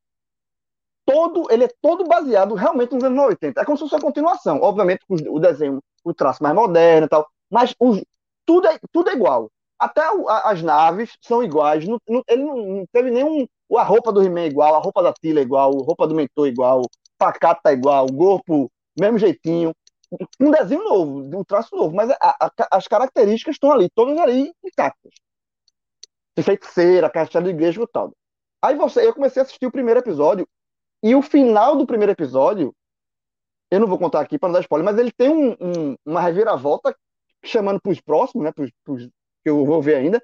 todo, ele é todo baseado realmente nos anos 80. É como se fosse uma continuação. Obviamente, o, desenho, o traço mais moderno e tal, mas os, tudo, é, tudo é igual. Até o- a- as naves são iguais. Não, não- ele não, não teve nenhum. A roupa do He-Man é igual, a roupa da Tila é igual, a roupa do Mentor é igual, pacato tá igual, o corpo, mesmo jeitinho um desenho novo, um traço novo, mas a- a- as características estão ali, todas ali intactas. Feiticeira, castelo de igreja e tal. Aí você, eu comecei a assistir o primeiro episódio, e o final do primeiro episódio, eu não vou contar aqui para não dar spoiler, mas ele tem um- um- uma reviravolta chamando para os próximos, né, pros, pros- que eu vou ver ainda.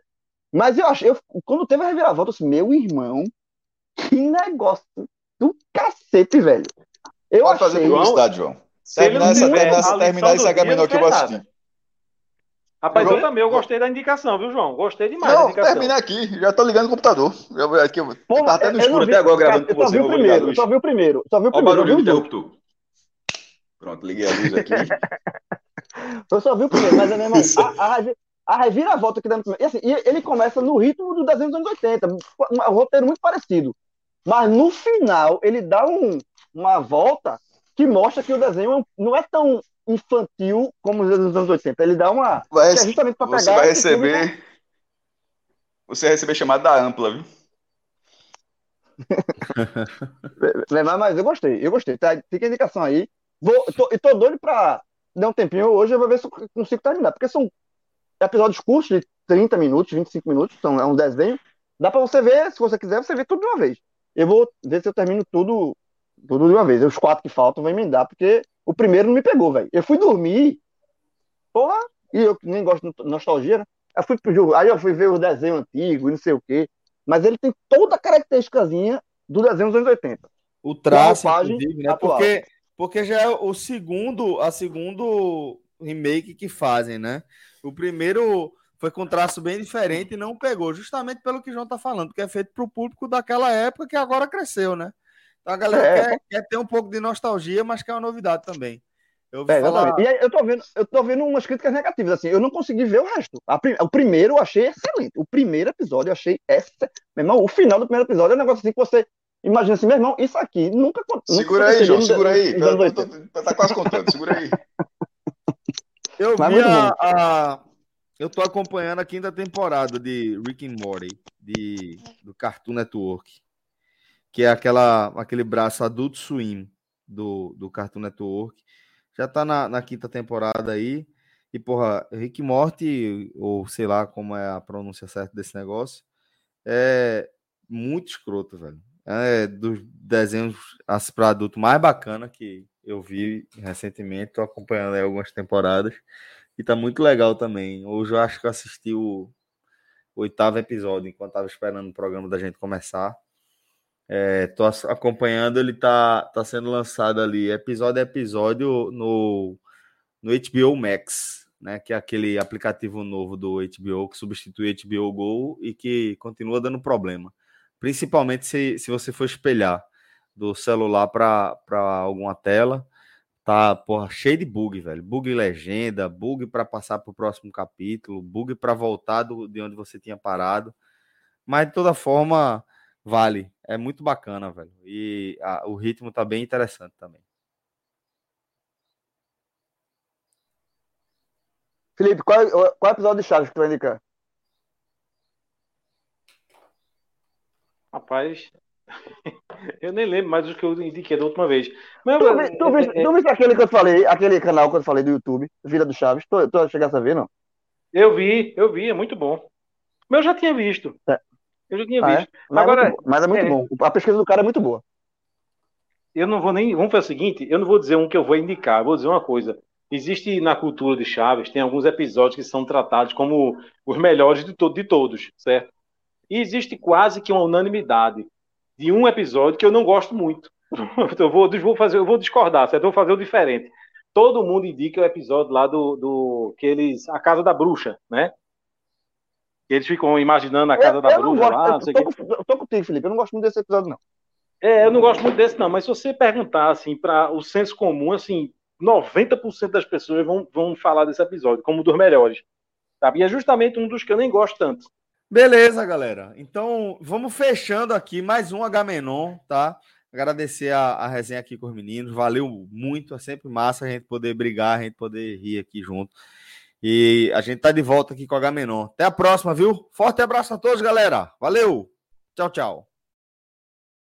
Mas eu achei, eu- quando teve a reviravolta, eu disse, meu irmão, que negócio do cacete, velho. Eu Pode fazer achei. publicidade, João. Se Terminar, essa, terminar, essa- terminar esse que eu vou assistir. Rapaz, eu também, eu gostei da indicação, viu, João? Gostei demais da Não, indicação. termina aqui. Já tô ligando o computador. Eu, vou- aqui, eu, Pô, tá até no eu escuro vi- até agora gravando eu com só você. vi o Vou ligar a primeiro, só vi o primeiro, só vi o Olha o primeiro, eu barulho vi do interruptor. Pronto, liguei a luz aqui. Eu só vi o primeiro, mas é mesmo. A, a, revi- a reviravolta que dá no primeiro. E assim, ele começa no ritmo do desenho dos anos 80, um, roteiro muito parecido. Mas no final, ele dá um, uma volta que mostra que o desenho é não é tão infantil como os dos anos 80. Ele dá uma. Vai, é justamente você pegar vai esse público- receber. Você vai receber chamada da ampla, viu? Mas, eu gostei, eu gostei. Tá? Fica a indicação aí. Vou, tô, eu tô doido pra dar um tempinho hoje, eu vou ver se eu consigo terminar. Porque são episódios curtos, de 30 minutos, 25 minutos, são, é um desenho. Dá pra você ver, se você quiser, você vê tudo de uma vez. Eu vou ver se eu termino tudo, tudo de uma vez. Os quatro que faltam vão emendar, porque o primeiro não me pegou, velho. Eu fui dormir, porra, e eu nem gosto de nostalgia, né? Eu fui pro jogo, aí eu fui ver o desenho antigo e não sei o quê. Mas ele tem toda a característicazinha do desenho dos anos 80. O traço, inclusive, né? atual. Porque, porque já é o segundo, a segundo remake que fazem, né? O primeiro foi com traço bem diferente e não pegou, justamente pelo que o João tá falando, que é feito para o público daquela época que agora cresceu, né? Então a galera É. quer, quer ter um pouco de nostalgia, mas quer uma novidade também. Eu É, falar. E aí eu tô vendo, eu tô vendo umas críticas negativas, assim. Eu não consegui ver o resto. A prim- o primeiro eu achei excelente. O primeiro episódio eu achei excelente. Meu irmão, o final do primeiro episódio é um negócio assim que você imagina assim, meu irmão, isso aqui nunca acon- nunca Segura aí, João, segura aí. anos Tá, 80. tá- tá quase contando, segura aí. Eu Mas vi a, a- Eu tô acompanhando a quinta temporada de Rick and Morty, de, do Cartoon Network. Que é aquela, aquele braço Adult Swim do, do Cartoon Network. Já tá na, na quinta temporada aí. E, porra, Rick Morty, ou sei lá como é a pronúncia certa desse negócio, é muito escroto, velho. É dos desenhos para adulto mais bacana que eu vi recentemente. Tô acompanhando aí algumas temporadas. E tá muito legal também. Hoje eu acho que eu assisti o oitavo episódio, enquanto tava esperando o programa da gente começar. É, tô ass- acompanhando, ele tá, tá sendo lançado ali, episódio a episódio, no, no HBO Max, né? Que é aquele aplicativo novo do HBO que substitui HBO Go e que continua dando problema. Principalmente se, se você for espelhar do celular para alguma tela tá, porra, cheio de bug, velho. Bug legenda, bug para passar para o próximo capítulo, bug para voltar do, de onde você tinha parado. Mas de toda forma, vale. É muito bacana, velho. E a- o ritmo tá bem interessante também. Felipe, qual, é- qual é o episódio de Chaves que tu vai indicar? Rapaz, eu nem lembro mais do que eu indiquei da última vez. Mas, Tu, vi- tu, viste- é- é- tu viste aquele que eu falei, aquele canal que eu falei do YouTube, Vila do Chaves? Tu, tu chegasse a ver, não? eu vi, eu vi, é muito bom. Mas eu já tinha visto. É. Eu já tinha Ah, é? visto. Mas, Agora, é muito, bom, mas é muito é. bom. A pesquisa do cara é muito boa. eu não vou nem. Vamos fazer o seguinte: eu não vou dizer um que eu vou indicar, eu vou dizer uma coisa. Existe na cultura de Chaves, tem alguns episódios que são tratados como os melhores de, to de todos, certo? E existe quase que uma unanimidade de um episódio que eu não gosto muito. eu vou, vou fazer, eu vou discordar, certo? Eu vou fazer o diferente. Todo mundo indica o episódio lá do, do que eles, a casa da bruxa, né? Que eles ficam imaginando a casa eu, da eu não bruxa gosto, lá, não eu sei o tô, com- eu tô contigo, Felipe. Eu não gosto muito desse episódio, não. É, eu não gosto muito desse, não, mas se você perguntar, assim, para o senso comum, assim, 90% das pessoas vão, vão falar desse episódio como um dos melhores. Sabe? E é justamente um dos que eu nem gosto tanto. Beleza, galera. Então, vamos fechando aqui mais um H-Menon, tá? Agradecer a, a resenha aqui com os meninos. Valeu muito. É sempre massa a gente poder brigar, a gente poder rir aqui junto. E a gente tá de volta aqui com o H-Menon. Até a próxima, viu? Forte abraço a todos, galera. Valeu. Tchau, tchau.